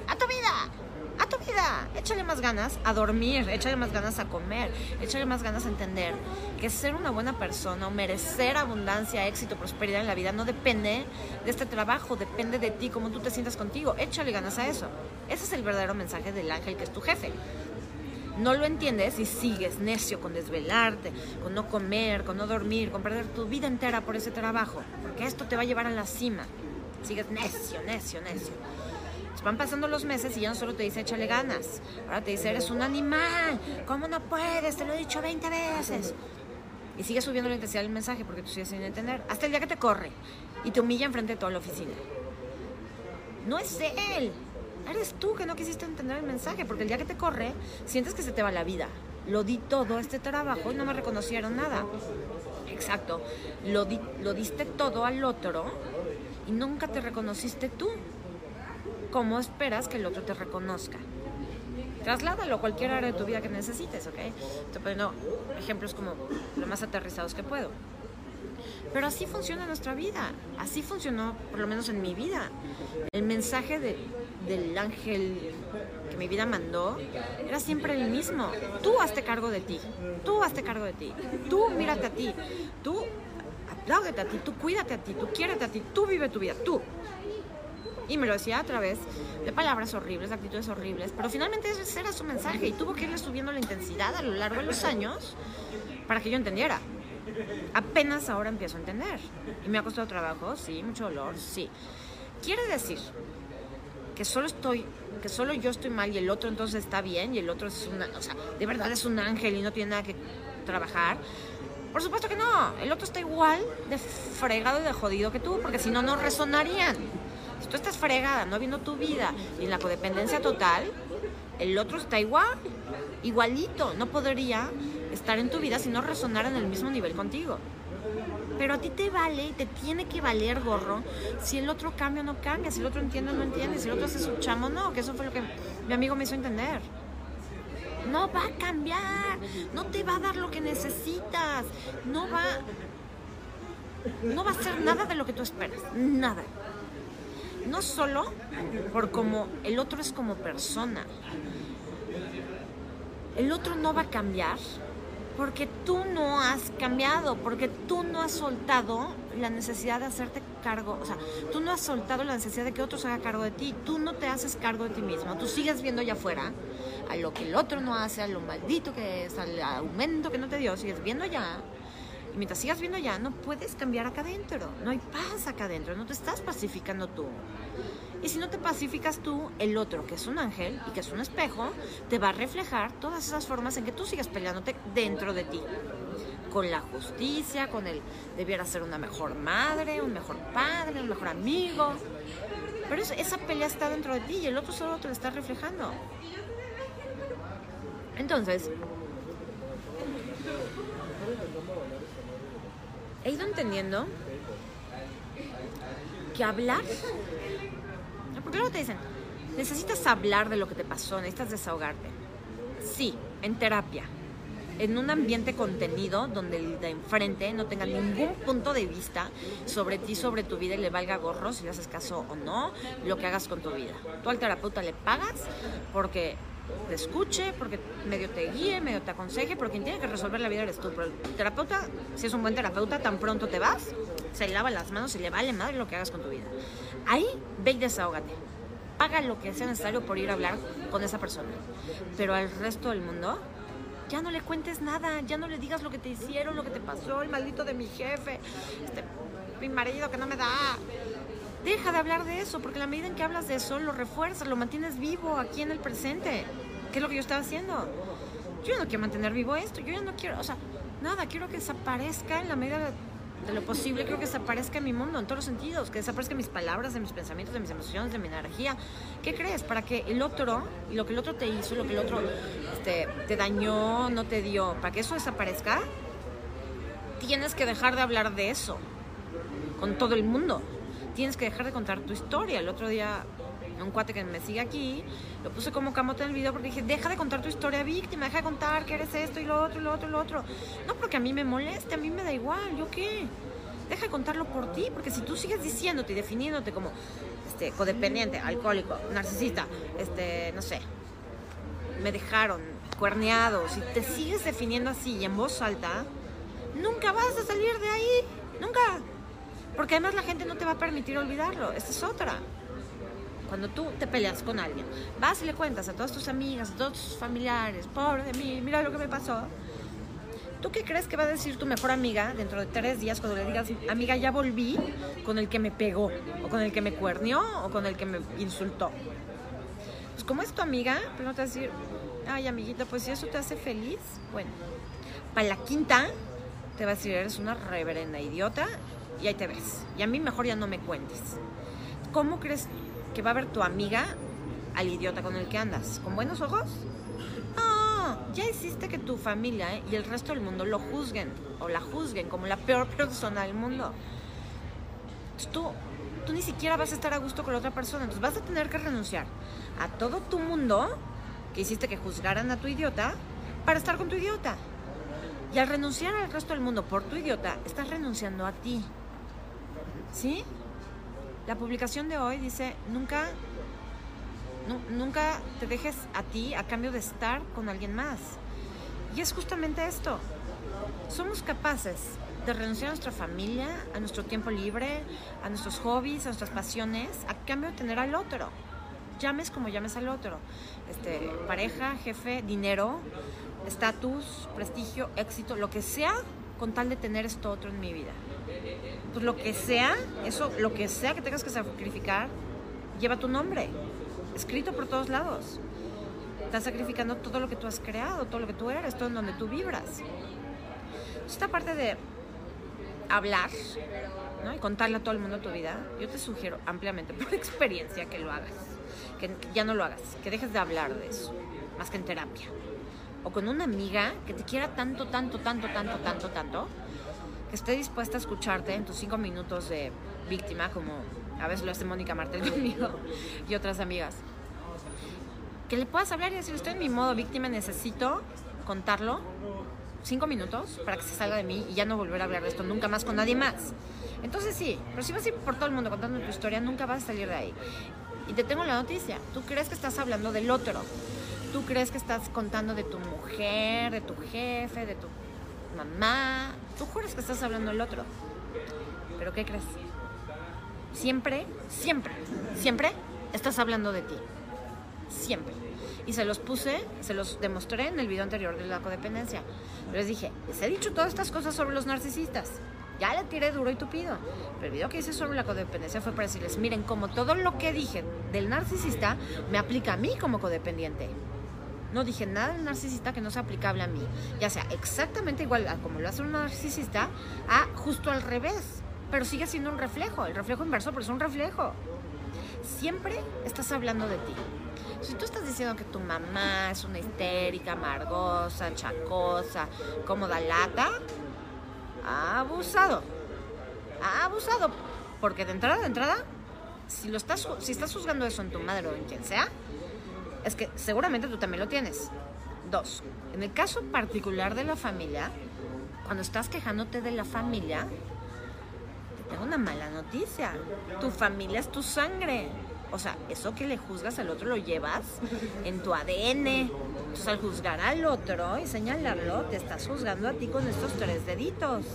¡A tu vida! ¡A tu vida! Échale más ganas a dormir, échale más ganas a comer, échale más ganas a entender que ser una buena persona o merecer abundancia, éxito, prosperidad en la vida no depende de este trabajo, depende de ti, cómo tú te sientas contigo. Échale ganas a eso. Ese es el verdadero mensaje del ángel que es tu jefe no lo entiendes y sigues necio con desvelarte, con no comer, con no dormir, con perder tu vida entera por ese trabajo, porque esto te va a llevar a la cima. Sigues necio, necio, necio. Van pasando los meses y ya no solo te dice échale ganas, ahora te dice eres un animal, ¿cómo no puedes? Te lo he dicho 20 veces. Y sigue subiendo la intensidad del mensaje porque tú sigues sin entender. Hasta el día que te corre y te humilla enfrente de toda la oficina. No es él, eres tú que no quisiste entender el mensaje, porque el día que te corre, sientes que se te va la vida. Lo di todo este trabajo y no me reconocieron nada. Exacto, lo, di, lo diste todo al otro y nunca te reconociste tú. ¿Cómo esperas que el otro te reconozca? Trasládalo a cualquier área de tu vida que necesites, ¿ok? Estoy poniendo ejemplos como lo más aterrizados que puedo. Pero así funciona nuestra vida. Así funcionó, por lo menos en mi vida. El mensaje de, del ángel que mi vida mandó era siempre el mismo. Tú hazte cargo de ti. Tú hazte cargo de ti. Tú mírate a ti. Tú apláudete a ti. Tú cuídate a ti. Tú quiérete a ti. Tú vive tu vida. Tú. Y me lo decía a través de palabras horribles, de actitudes horribles, pero finalmente ese era su mensaje y tuvo que irle subiendo la intensidad a lo largo de los años para que yo entendiera. Apenas ahora empiezo a entender. Y me ha costado trabajo, sí, mucho dolor, sí. Quiere decir que solo estoy, que solo yo estoy mal y el otro entonces está bien y el otro es una, o sea, de verdad es un ángel y no tiene nada que trabajar. Por supuesto que no, el otro está igual de fregado y de jodido que tú, porque si no, no resonarían. Si tú estás fregada, no viendo tu vida y en la codependencia total, el otro está igual, igualito, no podría estar en tu vida si no resonara en el mismo nivel contigo. Pero a ti te vale, te tiene que valer gorro si el otro cambia o no cambia, si el otro entiende o no entiende, si el otro hace su chamo o no, que eso fue lo que mi amigo me hizo entender. No va a cambiar, no te va a dar lo que necesitas, no va, no va a hacer nada de lo que tú esperas, nada. No solo por como el otro es como persona, el otro no va a cambiar porque tú no has cambiado, porque tú no has soltado la necesidad de hacerte cargo, o sea, tú no has soltado la necesidad de que otro se haga cargo de ti, tú no te haces cargo de ti mismo, tú sigues viendo allá afuera a lo que el otro no hace, a lo maldito que es, al aumento que no te dio, sigues viendo allá. Y mientras sigas viendo allá, no puedes cambiar acá adentro, no hay paz acá adentro, no te estás pacificando tú. Y si no te pacificas tú, el otro, que es un ángel y que es un espejo, te va a reflejar todas esas formas en que tú sigues peleándote dentro de ti. Con la justicia, con el debiera ser una mejor madre, un mejor padre, un mejor amigo. Pero esa pelea está dentro de ti y el otro solo te lo está reflejando. Entonces, he ido entendiendo que hablar porque luego te dicen, necesitas hablar de lo que te pasó, necesitas desahogarte. Sí, en terapia. En un ambiente contenido donde el de enfrente no tenga ningún punto de vista sobre ti, sobre tu vida y le valga gorro si le haces caso o no, lo que hagas con tu vida. Tú al terapeuta le pagas porque te escuche, porque medio te guíe, medio te aconseje, porque quien tiene que resolver la vida eres tú. Pero el terapeuta, si es un buen terapeuta, tan pronto te vas, se lava las manos y le vale madre lo que hagas con tu vida. Ahí ve y desahógate. Paga lo que sea necesario por ir a hablar con esa persona. Pero al resto del mundo, ya no le cuentes nada, ya no le digas lo que te hicieron, lo que te pasó, el maldito de mi jefe, este, mi marido que no me da. Deja de hablar de eso, porque la medida en que hablas de eso, lo refuerzas, lo mantienes vivo aquí en el presente. ¿Qué es lo que yo estaba haciendo? Yo no quiero mantener vivo esto, yo ya no quiero, o sea, nada, quiero que desaparezca en la medida de lo posible, creo que desaparezca en mi mundo, en todos los sentidos, que desaparezcan mis palabras, de mis pensamientos, de mis emociones, de mi energía. ¿Qué crees? Para que el otro, lo que el otro te hizo, lo que el otro este, te dañó, no te dio, para que eso desaparezca, tienes que dejar de hablar de eso con todo el mundo. Tienes que dejar de contar tu historia. El otro día un cuate que me sigue aquí, lo puse como camote en el video porque dije, deja de contar tu historia víctima, deja de contar que eres esto y lo otro y lo otro y lo otro. No porque a mí me moleste, a mí me da igual, ¿yo qué? Deja de contarlo por ti, porque si tú sigues diciéndote y definiéndote como este, codependiente, alcohólico, narcisista, este, no sé, me dejaron, cuerneado, si te sigues definiendo así y en voz alta, nunca vas a salir de ahí, nunca. Porque además la gente no te va a permitir olvidarlo, esta es otra cuando tú te peleas con alguien, vas y le cuentas a todas tus amigas, a todos tus familiares, pobre de mí, mira lo que me pasó. ¿Tú qué crees que va a decir tu mejor amiga dentro de tres días cuando le digas, amiga, ya volví con el que me pegó, o con el que me cuernió, o con el que me insultó? Pues como es tu amiga, pues no te va a decir, ay amiguita, pues si eso te hace feliz, bueno, para la quinta te va a decir, eres una reverenda idiota y ahí te ves. Y a mí mejor ya no me cuentes. ¿Cómo crees que va a ver tu amiga al idiota con el que andas. ¿Con buenos ojos? No, ya hiciste que tu familia ¿eh? y el resto del mundo lo juzguen o la juzguen como la peor persona del mundo. tú, tú ni siquiera vas a estar a gusto con la otra persona. Entonces vas a tener que renunciar a todo tu mundo que hiciste que juzgaran a tu idiota para estar con tu idiota. Y al renunciar al resto del mundo por tu idiota, estás renunciando a ti. ¿Sí? La publicación de hoy dice, nunca, nunca te dejes a ti a cambio de estar con alguien más. Y es justamente esto. Somos capaces de renunciar a nuestra familia, a nuestro tiempo libre, a nuestros hobbies, a nuestras pasiones, a cambio de tener al otro. Llames como llames al otro. Este, pareja, jefe, dinero, estatus, prestigio, éxito, lo que sea, con tal de tener esto otro en mi vida. Pues lo que sea, eso, lo que sea que tengas que sacrificar, lleva tu nombre, escrito por todos lados. Estás sacrificando todo lo que tú has creado, todo lo que tú eres, todo en donde tú vibras. Esta parte de hablar ¿no? y contarle a todo el mundo tu vida, yo te sugiero ampliamente, por experiencia, que lo hagas. Que ya no lo hagas, que dejes de hablar de eso, más que en terapia. O con una amiga que te quiera tanto, tanto, tanto, tanto, tanto, tanto, esté dispuesta a escucharte en tus cinco minutos de víctima, como a veces lo hace Mónica Martel conmigo y otras amigas. Que le puedas hablar y decir, estoy en mi modo víctima, necesito contarlo cinco minutos para que se salga de mí y ya no volver a hablar de esto nunca más con nadie más. Entonces sí, pero si vas a ir por todo el mundo contando tu historia, nunca vas a salir de ahí. Y te tengo la noticia, tú crees que estás hablando del otro, tú crees que estás contando de tu mujer, de tu jefe, de tu mamá, tú juras que estás hablando del otro. Pero ¿qué crees? Siempre, siempre, siempre estás hablando de ti. Siempre. Y se los puse, se los demostré en el video anterior de la codependencia. Les dije, les he dicho todas estas cosas sobre los narcisistas. Ya le tiré duro y tupido. Pero el video que hice sobre la codependencia fue para decirles, miren, como todo lo que dije del narcisista me aplica a mí como codependiente. No dije nada del narcisista que no sea aplicable a mí. Ya sea exactamente igual a como lo hace un narcisista, a justo al revés. Pero sigue siendo un reflejo. El reflejo inverso, pero es un reflejo. Siempre estás hablando de ti. Si tú estás diciendo que tu mamá es una histérica, amargosa, chacosa, como da lata, abusado. Abusado. Porque de entrada, de entrada, si, lo estás, si estás juzgando eso en tu madre o en quien sea, es que seguramente tú también lo tienes. Dos, en el caso particular de la familia, cuando estás quejándote de la familia, te tengo una mala noticia. Tu familia es tu sangre. O sea, eso que le juzgas al otro lo llevas en tu ADN. Entonces, al juzgar al otro y señalarlo, te estás juzgando a ti con estos tres deditos.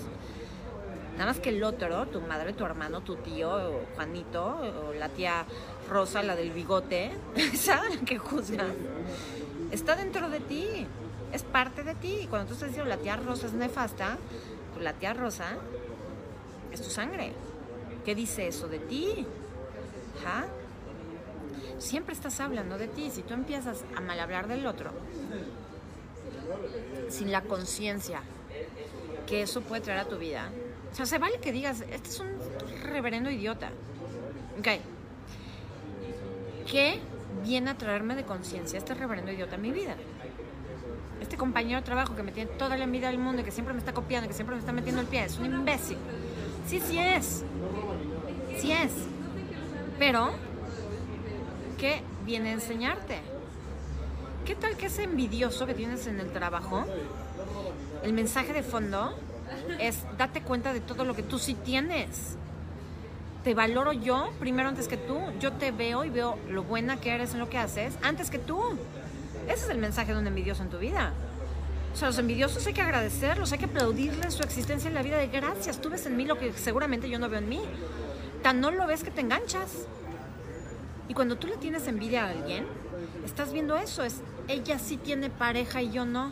Nada más que el otro, tu madre, tu hermano, tu tío, Juanito, o la tía Rosa, la del bigote, esa la que juzgas, está dentro de ti, es parte de ti. Cuando tú estás diciendo la tía Rosa es nefasta, pues la tía Rosa es tu sangre. ¿Qué dice eso de ti? ¿Ja? siempre estás hablando de ti. Si tú empiezas a mal hablar del otro, sin la conciencia que eso puede traer a tu vida, o sea, se vale que digas, este es un reverendo idiota. Ok. ¿Qué viene a traerme de conciencia este reverendo idiota en mi vida? Este compañero de trabajo que me tiene toda la envidia del mundo y que siempre me está copiando, que siempre me está metiendo el pie, es un imbécil. Sí, sí es. Sí es. Pero ¿qué viene a enseñarte? ¿Qué tal que ese envidioso que tienes en el trabajo, el mensaje de fondo es date cuenta de todo lo que tú sí tienes? Te valoro yo primero antes que tú. Yo te veo y veo lo buena que eres en lo que haces antes que tú. Ese es el mensaje de un envidioso en tu vida. O sea, los envidiosos hay que agradecerlos, hay que aplaudirles su existencia en la vida de gracias. Tú ves en mí lo que seguramente yo no veo en mí. Tan no lo ves que te enganchas. Y cuando tú le tienes envidia a alguien, estás viendo eso, es ella sí tiene pareja y yo no.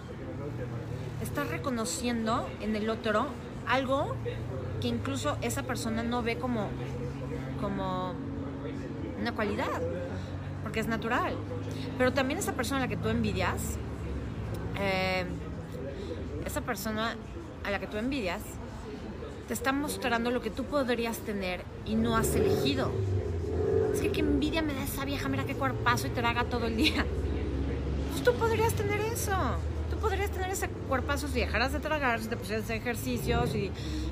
Estás reconociendo en el otro algo que incluso esa persona no ve como, como una cualidad, porque es natural. Pero también esa persona a la que tú envidias, eh, esa persona a la que tú envidias, te está mostrando lo que tú podrías tener y no has elegido es que qué envidia me da esa vieja, mira qué cuerpazo y te haga todo el día. Pues tú podrías tener eso. Tú podrías tener ese cuerpazo si dejaras de tragar, si te pusieras ejercicios y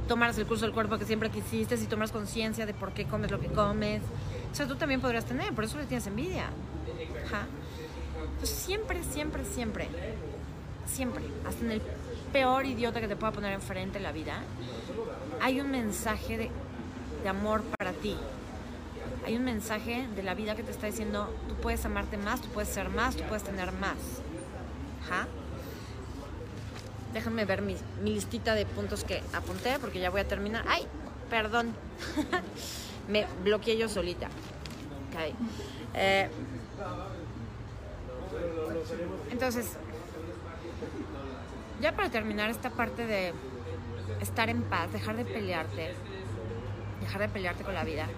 tomaras el curso del cuerpo que siempre quisiste, si tomas conciencia de por qué comes lo que comes. O sea, tú también podrías tener, por eso le tienes envidia. Ajá. Pues siempre, siempre, siempre, siempre, hasta en el peor idiota que te pueda poner enfrente en la vida, hay un mensaje de, de amor para ti. Hay un mensaje de la vida que te está diciendo, tú puedes amarte más, tú puedes ser más, tú puedes tener más. Ajá. Déjenme ver mi, listita de puntos que apunté porque ya voy a terminar. ¡Ay! Perdón. Me bloqueé yo solita. Ok. Eh, entonces, ya para terminar esta parte de estar en paz, dejar de pelearte, dejar de pelearte con la vida.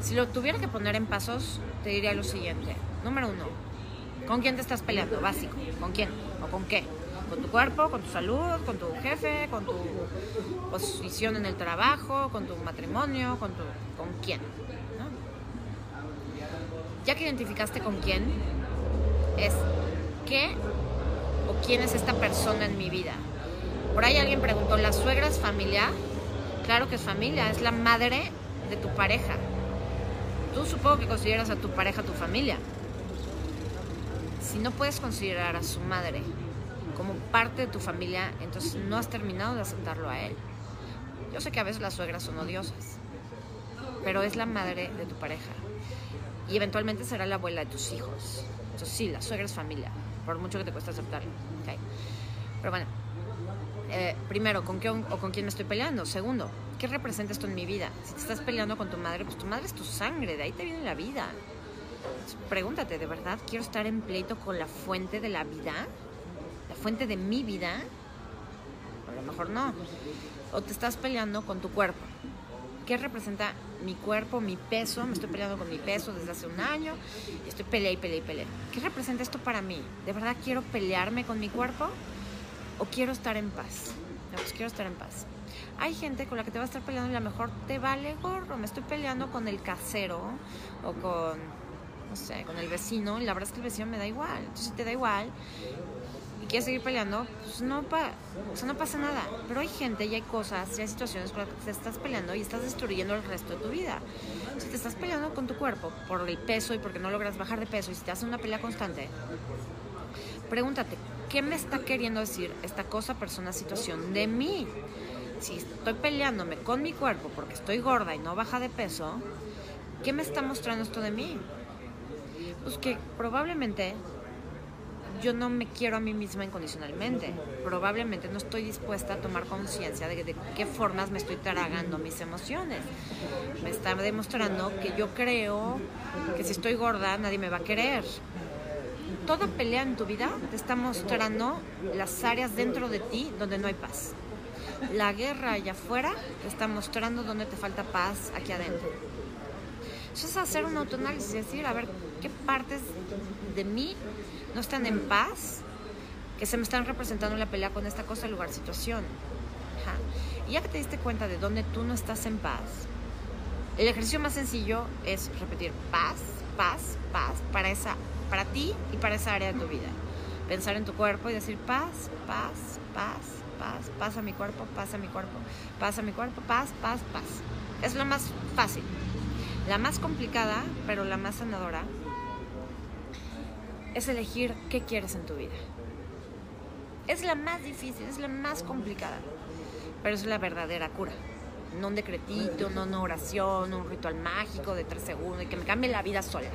Si lo tuviera que poner en pasos, te diría lo siguiente. Número uno, ¿con quién te estás peleando? Básico. ¿Con quién? ¿O con qué? ¿Con tu cuerpo? ¿Con tu salud? ¿Con tu jefe? ¿Con tu posición en el trabajo? ¿Con tu matrimonio? ¿Con, tu, con quién? Ya que identificaste con quién, es qué o quién es esta persona en mi vida. Por ahí alguien preguntó, ¿la suegra es familia? Claro que es familia, es la madre de tu pareja. Tú supongo que consideras a tu pareja tu familia. Si no puedes considerar a su madre como parte de tu familia, entonces no has terminado de aceptarlo a él. Yo sé que a veces las suegras son odiosas, pero es la madre de tu pareja. Y eventualmente será la abuela de tus hijos. Entonces sí, la suegra es familia, por mucho que te cueste aceptarlo. ¿okay? Pero bueno, eh, primero, ¿con qué o con quién me estoy peleando? Segundo, ¿qué representa esto en mi vida? Si te estás peleando con tu madre, pues tu madre es tu sangre, de ahí te viene la vida. Pregúntate, ¿de verdad quiero estar en pleito con la fuente de la vida? ¿La fuente de mi vida? A lo mejor no. O te estás peleando con tu cuerpo. ¿Qué representa mi cuerpo, mi peso? Me estoy peleando con mi peso desde hace un año. Estoy peleando y peleando y peleando. ¿Qué representa esto para mí? ¿De verdad quiero pelearme con mi cuerpo? ¿O quiero estar en paz? No, pues quiero estar en paz. Hay gente con la que te va a estar peleando y a lo mejor te vale gorro. Me estoy peleando con el casero o con, no sé, con el vecino. Y la verdad es que el vecino me da igual. Entonces, si te da igual y quieres seguir peleando, pues no, pa no pasa nada. Pero hay gente y hay cosas y hay situaciones con las que te estás peleando y estás destruyendo el resto de tu vida. Si te estás peleando con tu cuerpo por el peso y porque no logras bajar de peso y si te hace una pelea constante, pregúntate, ¿qué me está queriendo decir esta cosa, persona, situación de mí? Si estoy peleándome con mi cuerpo porque estoy gorda y no baja de peso, ¿qué me está mostrando esto de mí? Pues que probablemente yo no me quiero a mí misma incondicionalmente. Probablemente no estoy dispuesta a tomar conciencia de, de, qué formas me estoy tragando mis emociones. Me está demostrando que yo creo que si estoy gorda nadie me va a querer. Toda pelea en tu vida te está mostrando las áreas dentro de ti donde no hay paz. La guerra allá afuera te está mostrando dónde te falta paz aquí adentro. Eso es hacer un autoanálisis, decir, a ver, qué partes de mí no están en paz, que se me están representando en la pelea con esta cosa, lugar, situación. Ajá. Y ya que te diste cuenta de dónde tú no estás en paz, el ejercicio más sencillo es repetir paz, paz, paz para, esa, para ti y para esa área de tu vida. Pensar en tu cuerpo y decir paz, paz, paz, paz, paz a mi cuerpo, paz a mi cuerpo, paz a mi cuerpo, paz, paz, paz. Es lo más fácil. La más complicada, pero la más sanadora, es elegir qué quieres en tu vida. Es la más difícil, es la más complicada, pero es la verdadera cura. No un decretito, no una oración, un ritual mágico de tres segundos y que me cambie la vida sola.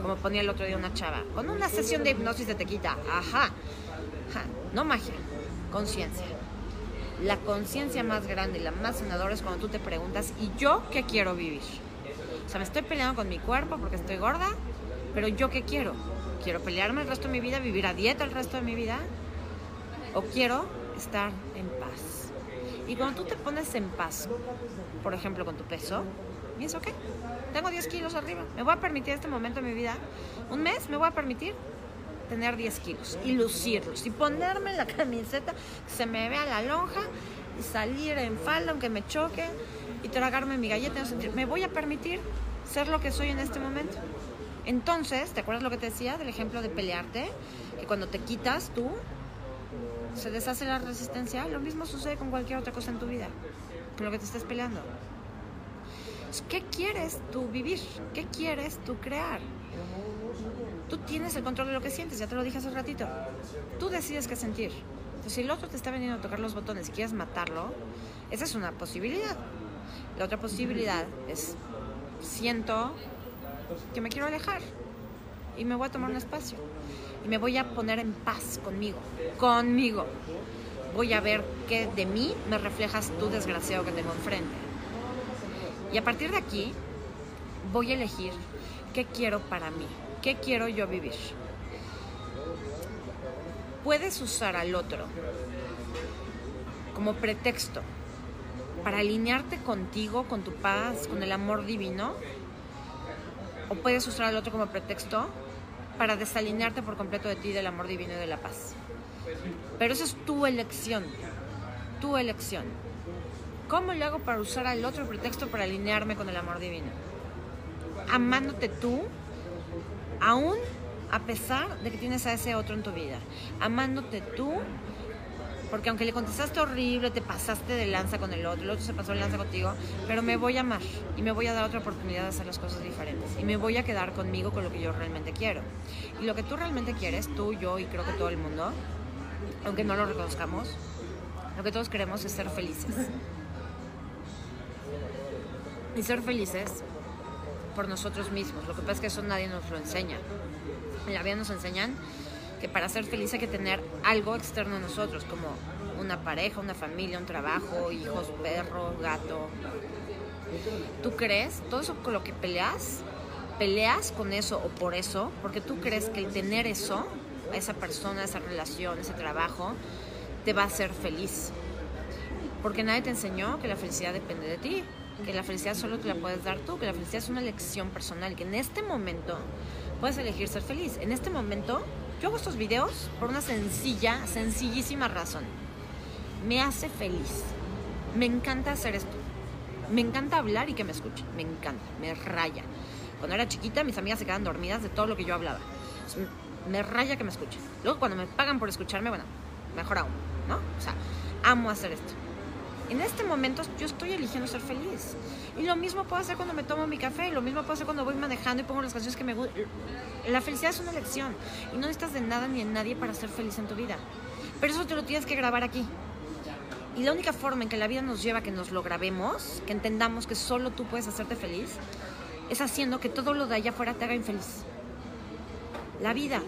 Como ponía el otro día una chava. Con una sesión de hipnosis se te quita. Ajá. Ajá. No magia, conciencia. La conciencia más grande y la más sanadora es cuando tú te preguntas, ¿y yo qué quiero vivir? O sea, me estoy peleando con mi cuerpo porque estoy gorda, pero ¿yo qué quiero? ¿Quiero pelearme el resto de mi vida, vivir a dieta el resto de mi vida? ¿O quiero estar en paz? Y cuando tú te pones en paz, por ejemplo, con tu peso, ¿y eso qué? Tengo 10 kilos arriba. ¿Me voy a permitir este momento de mi vida? ¿Un mes me voy a permitir? tener 10 kilos y lucirlos y ponerme la camiseta se me vea la lonja y salir en falda aunque me choque y tragarme mi galleta no sentir, me voy a permitir ser lo que soy en este momento. Entonces, ¿te acuerdas lo que te decía del ejemplo de pelearte? Que cuando te quitas tú, se deshace la resistencia. Lo mismo sucede con cualquier otra cosa en tu vida, con lo que te estés peleando. ¿Qué quieres tú vivir? ¿Qué quieres tú crear? Tú tienes el control de lo que sientes, ya te lo dije hace ratito. Tú decides qué sentir. Entonces, si el otro te está veniendo a tocar los botones y quieres matarlo, esa es una posibilidad. La otra posibilidad es, siento que me quiero alejar y me voy a tomar un espacio y me voy a poner en paz conmigo, conmigo. Voy a ver qué de mí me reflejas tú, desgraciado que tengo enfrente. Y a partir de aquí, voy a elegir qué quiero para mí, qué quiero yo vivir. Puedes usar al otro como pretexto para alinearte contigo, con tu paz, con el amor divino, o puedes usar al otro como pretexto para desalinearte por completo de ti, del amor divino y de la paz. Pero esa es tu elección, tu elección. ¿Cómo lo hago para usar al otro pretexto para alinearme con el amor divino? Amándote tú, aún a pesar de que tienes a ese otro en tu vida. Amándote tú, porque aunque le contestaste horrible, te pasaste de lanza con el otro, el otro se pasó de lanza contigo, pero me voy a amar y me voy a dar otra oportunidad de hacer las cosas diferentes. Y me voy a quedar conmigo con lo que yo realmente quiero. Y lo que tú realmente quieres, tú, yo y creo que todo el mundo, aunque no lo reconozcamos, lo que todos queremos es ser felices. Y ser felices por nosotros mismos. Lo que pasa es que eso nadie nos lo enseña. En la vida nos enseñan que para ser feliz hay que tener algo externo a nosotros, como una pareja, una familia, un trabajo, hijos, perro, gato. ¿Tú crees? Todo eso con lo que peleas, peleas con eso o por eso, porque tú crees que el tener eso, esa persona, esa relación, ese trabajo, te va a hacer feliz. Porque nadie te enseñó que la felicidad depende de ti, que la felicidad solo te la puedes dar tú, que la felicidad es una elección personal, que en este momento puedes elegir ser feliz. En este momento yo hago estos videos por una sencilla, sencillísima razón. Me hace feliz. Me encanta hacer esto. Me encanta hablar y que me escuchen. Me encanta. Me raya. Cuando era chiquita, mis amigas se quedaban dormidas de todo lo que yo hablaba. Me raya que me escuchen. Luego, cuando me pagan por escucharme, bueno, mejor aún, ¿no? O sea, amo hacer esto. En este momento yo estoy eligiendo ser feliz. Y lo mismo puedo hacer cuando me tomo mi café, lo mismo puedo hacer cuando voy manejando y pongo las canciones que me gustan. La felicidad es una elección y no necesitas de nada ni de nadie para ser feliz en tu vida. Pero eso te lo tienes que grabar aquí. Y la única forma en que la vida nos lleva a que nos lo grabemos, que entendamos que solo tú puedes hacerte feliz, es haciendo que todo lo de allá afuera te haga infeliz. La vida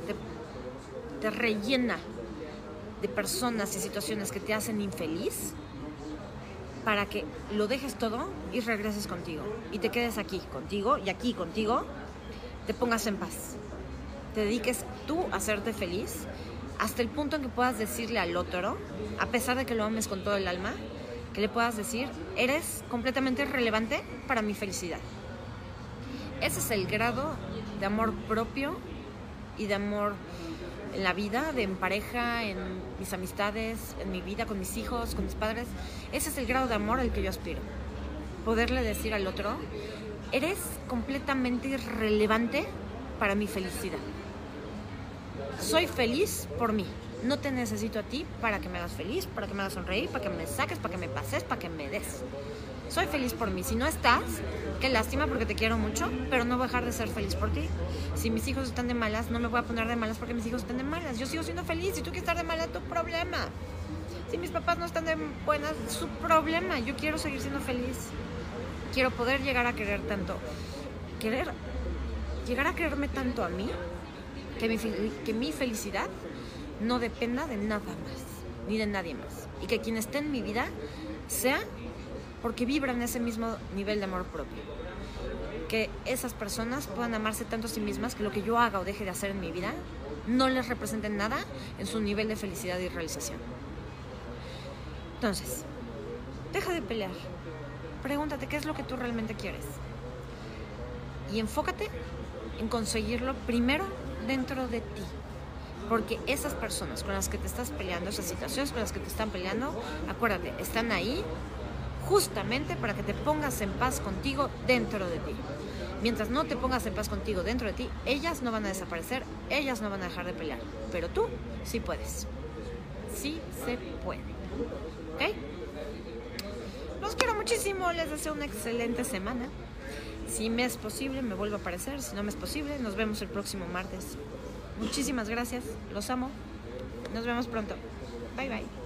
te rellena de personas y situaciones que te hacen infeliz para que lo dejes todo y regreses contigo. Y te quedes aquí contigo y aquí contigo, te pongas en paz. Te dediques tú a hacerte feliz hasta el punto en que puedas decirle al otro, a pesar de que lo ames con todo el alma, que le puedas decir, eres completamente relevante para mi felicidad. Ese es el grado de amor propio y de amor en la vida, de en pareja, en mis amistades, en mi vida con mis hijos, con mis padres. Ese es el grado de amor al que yo aspiro. Poderle decir al otro, eres completamente irrelevante para mi felicidad. Soy feliz por mí. No te necesito a ti para que me hagas feliz, para que me hagas sonreír, para que me saques, para que me pases, para que me des. Soy feliz por mí. Si no estás, qué lástima porque te quiero mucho, pero no voy a dejar de ser feliz por ti. Si mis hijos están de malas, no me voy a poner de malas porque mis hijos están de malas. Yo sigo siendo feliz. Si tú quieres estar de malas, tu problema. Si mis papás no están de buenas, su problema. Yo quiero seguir siendo feliz. Quiero poder llegar a querer tanto. Querer, llegar a quererme tanto a mí, que mi, que mi felicidad no dependa de nada más, ni de nadie más. Y que quien esté en mi vida sea porque vibran ese mismo nivel de amor propio. Que esas personas puedan amarse tanto a sí mismas que lo que yo haga o deje de hacer en mi vida no les represente nada en su nivel de felicidad y realización. Entonces, deja de pelear. Pregúntate qué es lo que tú realmente quieres. Y enfócate en conseguirlo primero dentro de ti. Porque esas personas con las que te estás peleando, esas situaciones con las que te están peleando, acuérdate, están ahí justamente para que te pongas en paz contigo dentro de ti. Mientras no te pongas en paz contigo dentro de ti, ellas no van a desaparecer, ellas no van a dejar de pelear, pero tú sí puedes. Sí se puede. ¿Ok? Los quiero muchísimo, les deseo una excelente semana. Si me es posible, me vuelvo a aparecer. Si no me es posible, nos vemos el próximo martes. Muchísimas gracias, los amo. Nos vemos pronto. Bye bye.